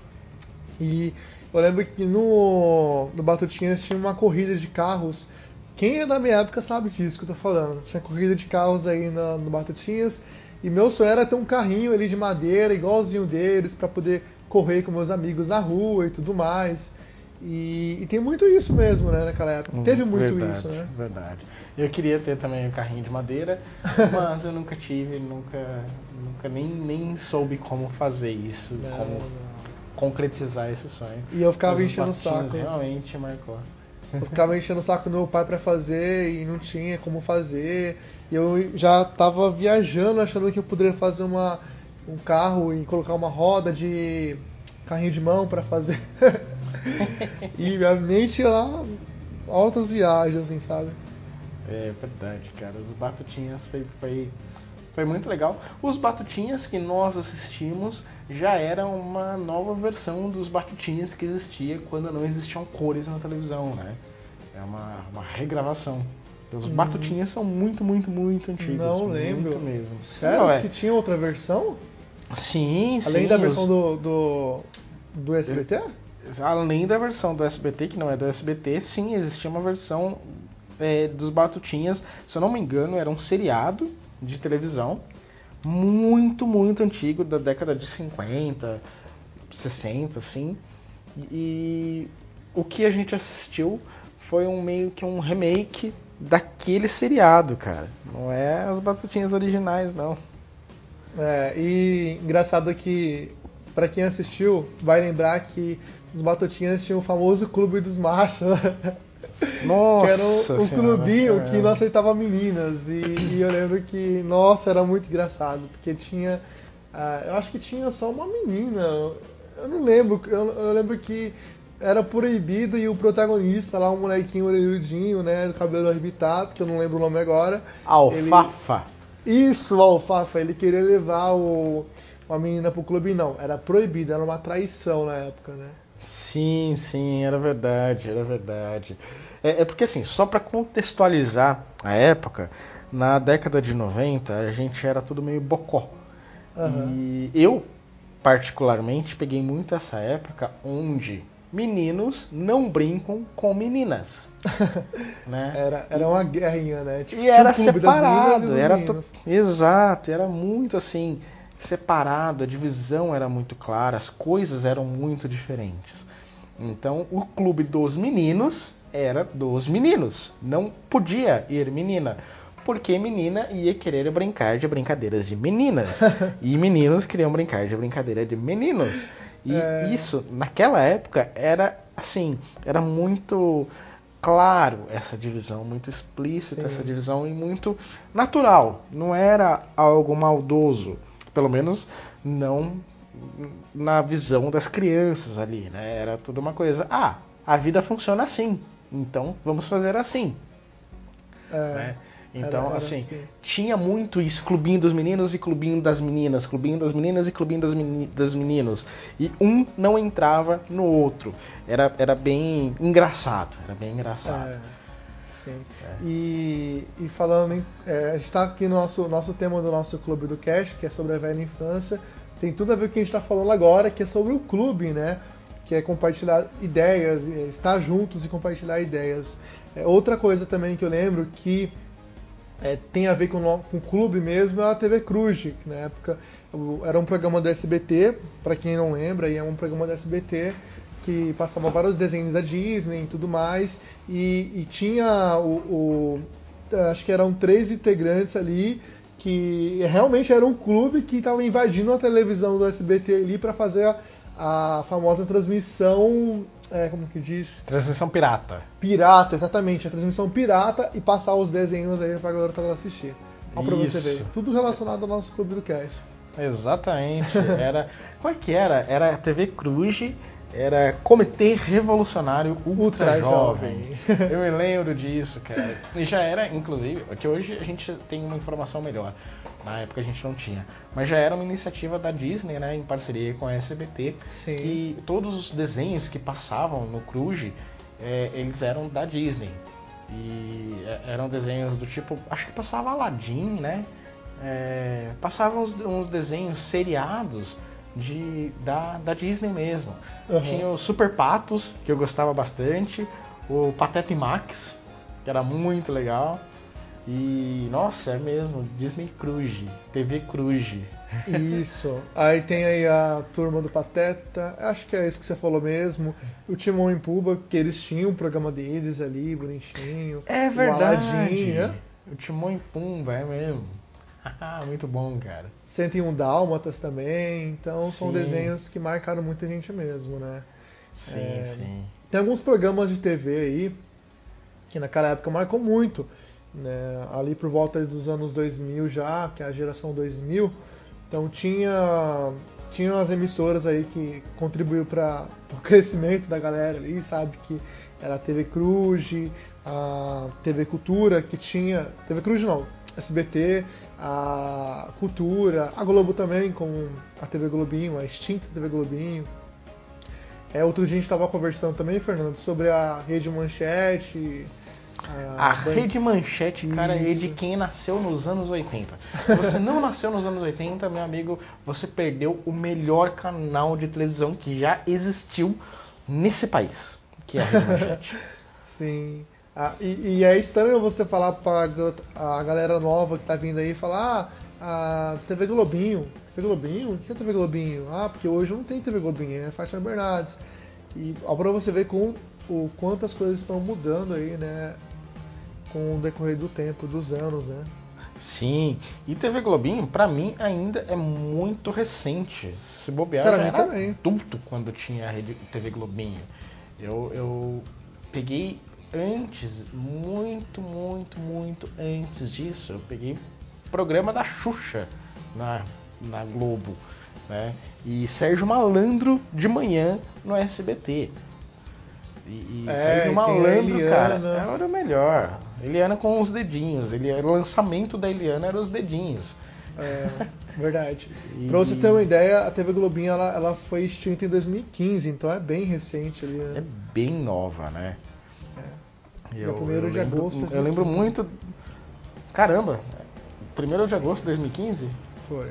E eu lembro que no, no Batutinhas tinha uma corrida de carros. Quem é da minha época sabe disso que eu tô falando. Tinha corrida de carros aí no, no Batutinhas. E meu sonho era ter um carrinho ali de madeira, igualzinho deles, para poder correr com meus amigos na rua e tudo mais. E, e tem muito isso mesmo, né, naquela época. Teve muito Hum, verdade, isso, né? Verdade. Eu queria ter também um carrinho de madeira, mas eu nunca tive, nunca, nunca nem, nem soube como fazer isso, Não, como não. concretizar esse sonho. E eu ficava enchendo o saco. Realmente marcou. Eu ficava enchendo o saco do meu pai pra fazer e não tinha como fazer. E eu já tava viajando achando que eu poderia fazer uma, um carro e colocar uma roda de carrinho de mão pra fazer. e minha mente lá, altas viagens, assim, sabe? É verdade, cara. Os Batutinhas foi, foi, foi muito legal. Os Batutinhas que nós assistimos já era uma nova versão dos Batutinhas que existia quando não existiam cores na televisão, né? É uma, uma regravação. Os Batutinhas são muito, muito, muito antigos. Não muito lembro. mesmo. Sério Não, é. que tinha outra versão? Sim, sim. Além da versão os- do, do, do SBT? Além da versão do SBT, que não é do SBT, sim, existia uma versão é, dos Batutinhas. Se eu não me engano, era um seriado de televisão muito, muito antigo, da década de 50, 60, assim. E o que a gente assistiu foi um meio que um remake daquele seriado, cara. Não é as Batutinhas originais, não. É, e engraçado que, pra quem assistiu, vai lembrar que os Batutinhas tinham o famoso Clube dos Machos, né? Nossa que era um, clubinho que não aceitava meninas. E, e eu lembro que, nossa, era muito engraçado, porque tinha. ah, eu acho que tinha só uma menina. Eu não lembro. Eu, eu lembro que era proibido e o protagonista lá, um molequinho orelhudinho, né? Do cabelo arrebitado, que eu não lembro o nome agora. Alfafa. Isso, o Alfafa, ele queria levar o, uma menina pro clube, não. Era proibido, era uma traição na época, né? Sim, sim, era verdade, era verdade. É, é porque assim, só para contextualizar a época, na década de 90 a gente era tudo meio bocó. Aham. E eu, particularmente, peguei muito essa época onde meninos não brincam com meninas. né? Era, era uma guerrinha, né? Tipo, E era separado, e era to- exato, era muito assim separado, a divisão era muito clara, as coisas eram muito diferentes. Então, o clube dos meninos era dos meninos, não podia ir menina, porque menina ia querer brincar de brincadeiras de meninas e meninos queriam brincar de brincadeira de meninos. E É. isso, naquela época, era assim, era muito claro essa divisão, muito explícita Sim. essa divisão e muito natural. Não era algo maldoso, pelo menos não na visão das crianças ali, né? Era tudo uma coisa. Ah, a vida funciona assim, então vamos fazer assim, É, né? Então, era- era assim, assim. tinha muito isso, clubinho dos meninos e clubinho das meninas, clubinho das meninas e clubinho das, meni das meninos. E um não entrava no outro. Era, era bem engraçado, era bem engraçado. É, sim. É. E, e falando em. é, a gente está aqui no nosso, nosso tema do nosso clube do Cash, que é sobre a velha infância. Tem tudo a ver com o que a gente está falando agora, que é sobre o clube, né? Que é compartilhar ideias, estar juntos e compartilhar ideias. É, outra coisa também que eu lembro que é, tem a ver com, o- com o clube mesmo é a TV Cruz, que na época era um programa do SBT, para quem não lembra, e é um programa do SBT que passava vários desenhos da Disney e tudo mais, e, e tinha o, o- acho que eram três integrantes ali que realmente era um clube que estava invadindo a televisão do SBT ali para fazer a, a famosa transmissão, é, como que diz? Transmissão pirata. Pirata, exatamente, a transmissão pirata e passar os desenhos aí pra galera toda assistir. Olha pra você ver. Tudo relacionado ao nosso clube do Cash. Exatamente. Era. Qual é que era? Era a TV Cruz, era Comitê Revolucionário Ultra, Ultra Jovem. Jovem. Eu me lembro disso, cara. E já era, inclusive, que hoje a gente tem uma informação melhor. Na época a gente não tinha. Mas já era uma iniciativa da Disney, né, em parceria com a SBT, Sim. que todos os desenhos que passavam no Cruz, é, eles eram da Disney. E é, eram desenhos do tipo, acho que passava Aladdin, né? É, passavam uns, uns desenhos seriados de, da, da Disney mesmo. Uhum. Tinha o Super Patos, que eu gostava bastante, o Pateta e Max, que era muito legal. E, nossa, é mesmo, Disney Cruz, TV Cruz. Isso. Aí tem aí a turma do Pateta, acho que é isso que você falou mesmo. O Timão e Pumba, que eles tinham um programa deles ali, bonitinho. É O verdade. Aladdin, né? O Timão e Pumba, é mesmo. muito bom, cara. 101 Dálmatas também. Então são Sim. desenhos que marcaram muita gente mesmo, né? Sim, É, sim. Tem alguns programas de TV aí que naquela época marcou muito, né? Ali por volta dos anos 2000 já, que é a geração 2000. Então tinha tinha umas emissoras aí que contribuiu para o crescimento da galera ali, sabe que era a TV Cruz, a TV Cultura que tinha, TV Cruz não, SBT, a Cultura, a Globo também com a TV Globinho, a extinta TV Globinho. É, outro dia a gente estava conversando também, Fernando, sobre a Rede Manchete. A Ban- Rede Manchete, cara, é Isso. de quem nasceu nos anos 80. Se você não nasceu nos anos 80, meu amigo, você perdeu o melhor canal de televisão que já existiu nesse país, que é a Rede Manchete. Sim. Ah, e, e é estranho você falar para a galera nova que tá vindo aí falar ah, a TV Globinho. TV Globinho? O que é TV Globinho? Ah, porque hoje não tem TV Globinho, é Fátima Bernardes. E ó, pra você ver com o quanto as coisas estão mudando aí, né? Com o decorrer do tempo, dos anos, né? Sim, e TV Globinho, pra mim, ainda é muito recente. Se bobear, Pra eu já era também. adulto quando tinha a Rede TV Globinho. Eu, eu peguei antes, muito, muito, muito antes disso, eu peguei programa da Xuxa na, na Globo, né? E Sérgio Malandro de manhã no SBT. E, e É, Sérgio e Malandro, cara, Eliana. era o melhor. Eliana com os dedinhos. Ele, o lançamento da Eliana era os dedinhos. É, verdade. E... Pra você ter uma ideia, a TV Globinho ela, ela foi extinta em 2015, então é bem recente ali. Né? É bem nova, né? Eu, primeiro de lembro, agosto. Eu lembro muito. Caramba! Primeiro de agosto de 2015? Foi.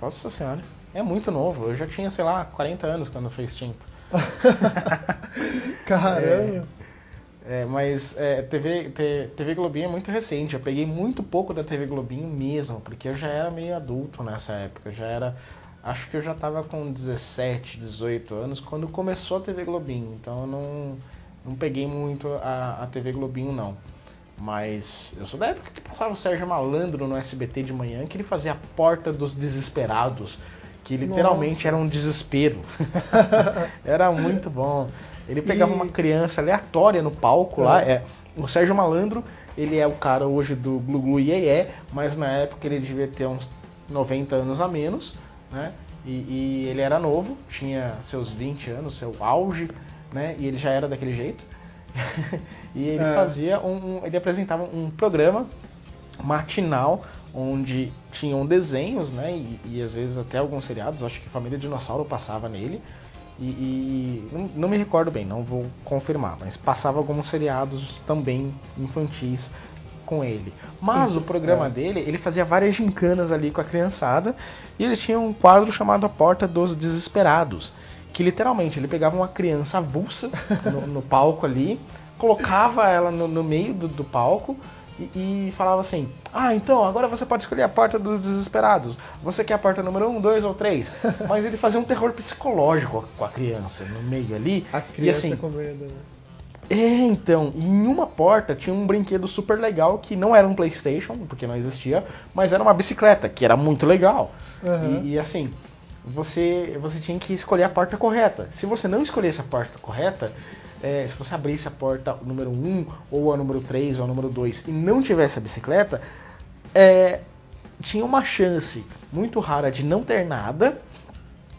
Nossa senhora. É muito novo. Eu já tinha, sei lá, 40 anos quando foi extinto. Caramba! É, é, mas é, TV, TV Globinho é muito recente. Eu peguei muito pouco da TV Globinho mesmo, porque eu já era meio adulto nessa época. Eu já era. Acho que eu já estava com 17, 18 anos quando começou a TV Globinho. Então eu não, não peguei muito a, a TV Globinho, não. Mas eu sou da época que passava o Sérgio Malandro no SBT de manhã, que ele fazia a Porta dos Desesperados que literalmente Nossa. era um desespero. era muito bom. Ele pegava e... uma criança aleatória no palco é. lá. É, o Sérgio Malandro, ele é o cara hoje do Glu Glu Iê, mas na época ele devia ter uns 90 anos a menos, né? E, e, ele era novo, tinha seus 20 anos, seu auge, né? E ele já era daquele jeito. e ele é. fazia um, um, ele apresentava um programa matinal onde tinham desenhos, né? E, e, às vezes até alguns seriados, acho que Família Dinossauro passava nele. E, e não, não, me recordo bem, não vou confirmar, mas passava alguns seriados também infantis com ele. Mas o programa é. dele, ele fazia várias gincanas ali com a criançada e ele tinha um quadro chamado A Porta dos Desesperados, que literalmente ele pegava uma criança avulsa no, no palco ali, colocava ela no, no meio do, do palco e, e, falava assim: Ah, então agora você pode escolher a porta dos desesperados. Você quer a porta número 1, um, 2 ou 3? Mas ele fazia um terror psicológico com a criança no meio ali. A criança e, assim, com medo, né? É, então, em uma porta tinha um brinquedo super legal que não era um PlayStation, porque não existia, mas era uma bicicleta, que era muito legal. Uhum. E, e, assim, você, você tinha que escolher a porta correta. Se você não escolhesse a porta correta, é, se você abrisse a porta número 1, ou a número 3, ou a número 2 e não tivesse a bicicleta, é, tinha uma chance muito rara de não ter nada,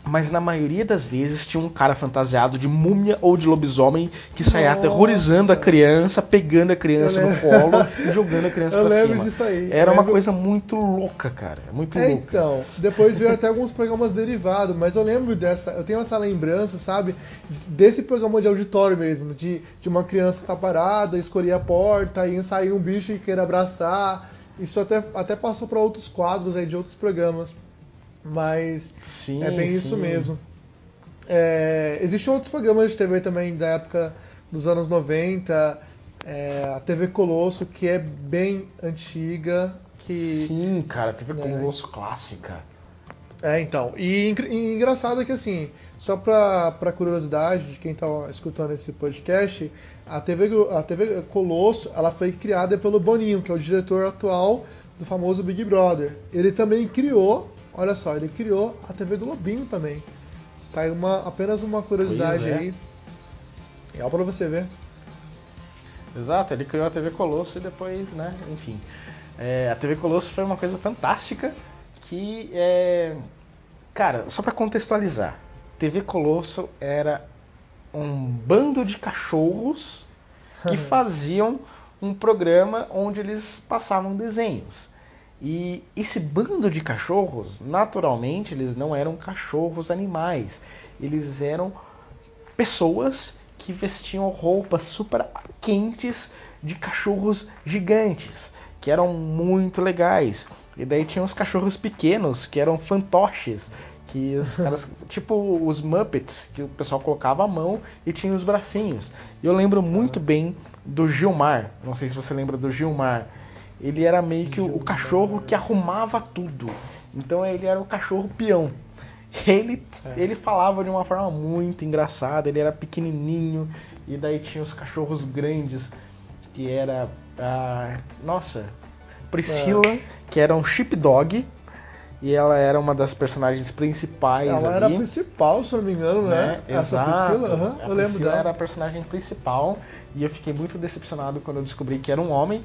mas na maioria das vezes tinha um cara fantasiado de múmia ou de lobisomem que saía Nossa. aterrorizando a criança, pegando a criança no colo e jogando a criança eu pra lembro cima. Disso aí. Era uma coisa muito louca, cara. Muito é, louca. Então, depois veio até alguns programas derivados, mas eu lembro dessa, eu tenho essa lembrança, sabe, desse programa de auditório mesmo, de, de uma criança estar tá parada, escolher a porta, e sair um bicho e querer abraçar. Isso até, até passou para outros quadros aí de outros programas. Mas sim, é bem sim. isso mesmo. É, existem outros programas de TV também da época dos anos 90, é, a TV Colosso, que é bem antiga. Que, Sim, cara, TV né? Colosso clássica. É, então. E, e engraçado é que, assim, só pra, pra curiosidade de quem tá escutando esse podcast, a TV, a TV Colosso ela foi criada pelo Boninho, que é o diretor atual do famoso Big Brother. Ele também criou Olha só, ele criou a TV Globinho também. Tá aí uma, apenas uma curiosidade é. aí. Legal pra você ver. Exato, ele criou a TV Colosso e depois, né, enfim. É, a TV Colosso foi uma coisa fantástica que é. Cara, só para contextualizar, TV Colosso era um bando de cachorros que faziam um programa onde eles passavam desenhos. E esse bando de cachorros, naturalmente, eles não eram cachorros animais, eles eram pessoas que vestiam roupas super quentes de cachorros gigantes, que eram muito legais. E daí tinha os cachorros pequenos, que eram fantoches, que os caras, tipo os Muppets, que o pessoal colocava a mão e tinha os bracinhos. E eu lembro muito bem do Gilmar, não sei se você lembra do Gilmar, ele era meio que o, o cachorro que arrumava tudo. Então ele era o cachorro peão. Ele, é. ele falava de uma forma muito engraçada, ele era pequenininho, e daí tinha os cachorros grandes, que era. a nossa, Priscila, é. que era um sheepdog, e ela era uma das personagens principais ela ali. era a principal, se eu não me engano, né? né? Essa Exato. Priscila, uhum, eu lembro dela. era a personagem principal, e eu fiquei muito decepcionado quando eu descobri que era um homem,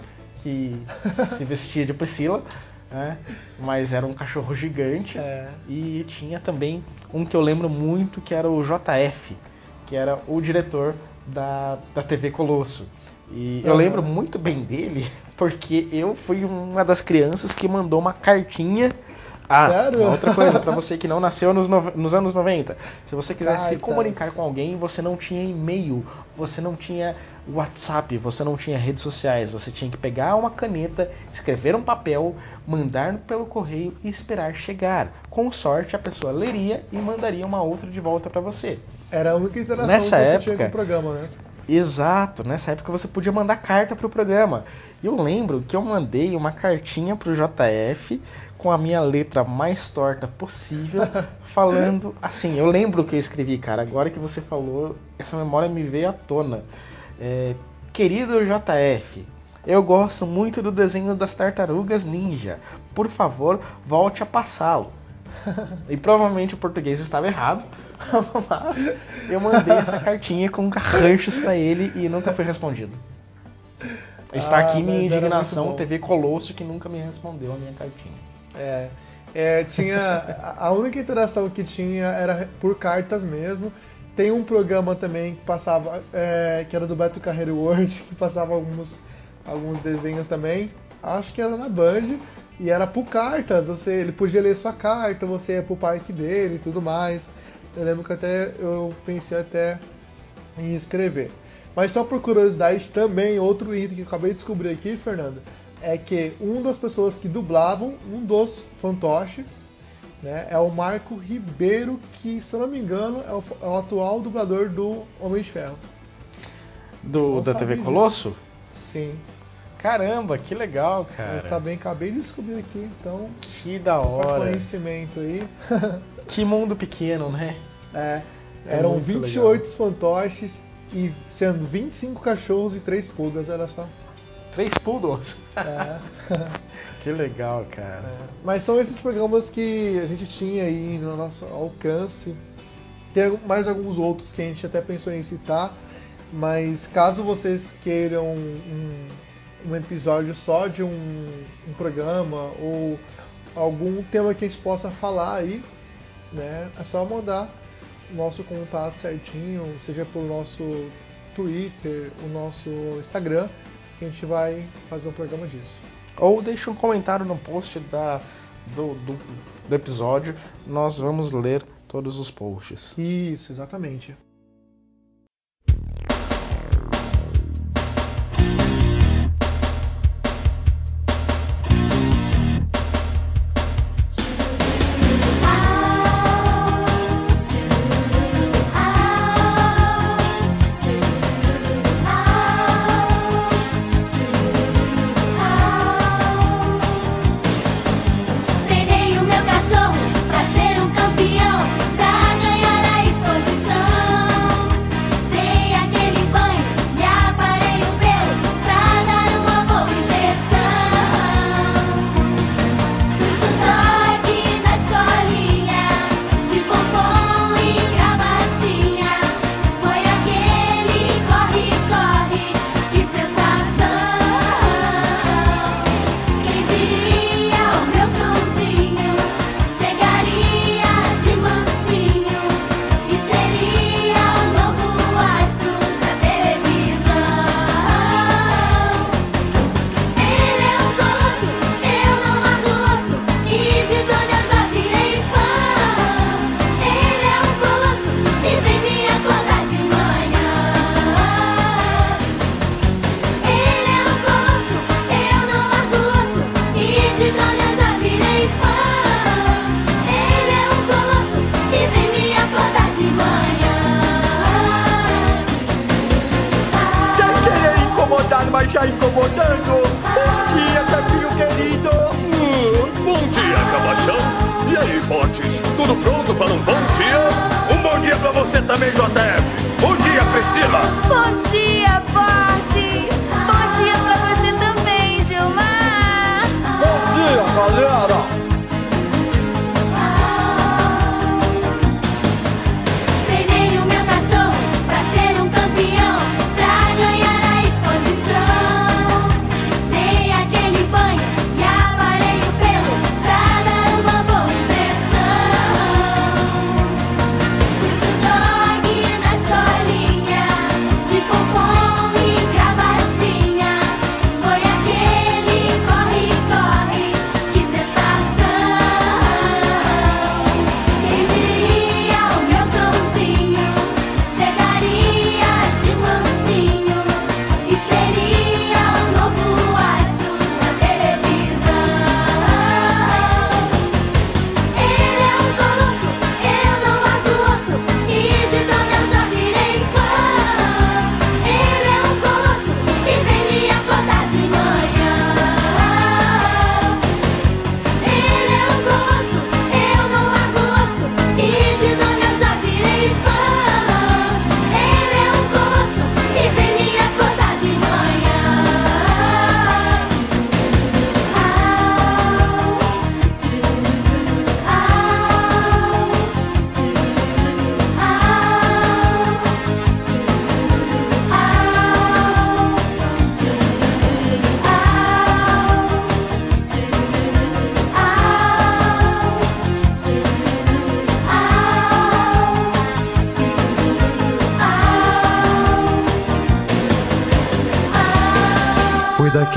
que se vestia de Priscila, né? mas era um cachorro gigante. É. E tinha também um que eu lembro muito que era o JF, que era o diretor da, da TV Colosso. E eu lembro muito bem dele porque eu fui uma das crianças que mandou uma cartinha. Ah, Sério? outra coisa, pra você que não nasceu nos, no- nos anos 90. Se você quiser se Cartas. comunicar com alguém, você não tinha e-mail, você não tinha WhatsApp, você não tinha redes sociais. Você tinha que pegar uma caneta, escrever um papel, mandar pelo correio e esperar chegar. Com sorte, a pessoa leria e mandaria uma outra de volta pra você. Era a única interação Nessa que você época- tinha com o programa, né? Exato, nessa época você podia mandar carta pro programa. Eu lembro que eu mandei uma cartinha pro JF com a minha letra mais torta possível, falando assim. Eu lembro o que eu escrevi, cara. Agora que você falou, essa memória me veio à tona. É, Querido JF, eu gosto muito do desenho das tartarugas ninja. Por favor, volte a passá-lo. E provavelmente o português estava errado, mas eu mandei essa cartinha com carranchos pra ele e nunca foi respondido. Está Ah, aqui minha indignação. TV Colosso que nunca me respondeu a minha cartinha. É, é, tinha a- única interação que tinha era por cartas mesmo. Tem um programa também que passava, é, que era do Beto Carreiro World, que passava alguns, alguns desenhos também. Acho que era na Band e era por cartas. Você, ele podia ler sua carta, você ia pro parque dele e tudo mais. Eu lembro que até eu pensei até em escrever. Mas só por curiosidade também, outro item que eu acabei de descobrir aqui, Fernando, é que um das pessoas que dublavam um dos fantoches né, é o Marco Ribeiro, que, se eu não me engano, é o, é o atual dublador do Homem de Ferro. Do, da TV disso. Colosso? Sim. Caramba, que legal, Eu cara. também acabei de descobrir aqui, então, Que da hora. conhecimento aí. Que mundo pequeno, né? É, É eram muito 28 fantoches e sendo 25 cachorros e 3 pulgas, olha só. Três poodles. É. Que legal, cara. Mas são esses programas que a gente tinha aí no nosso alcance. Tem mais alguns outros que a gente até pensou em citar, mas caso vocês queiram um, um episódio só de um, um programa ou algum tema que a gente possa falar aí, né, é só mandar o nosso contato certinho, seja pelo nosso Twitter, o nosso Instagram, que a gente vai fazer um programa disso. Ou deixe um comentário no post da, do, do, do episódio. Nós vamos ler todos os posts. Isso, exatamente.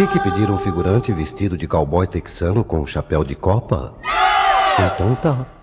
Que pediram um figurante vestido de cowboy texano com um chapéu de copa? Então tá.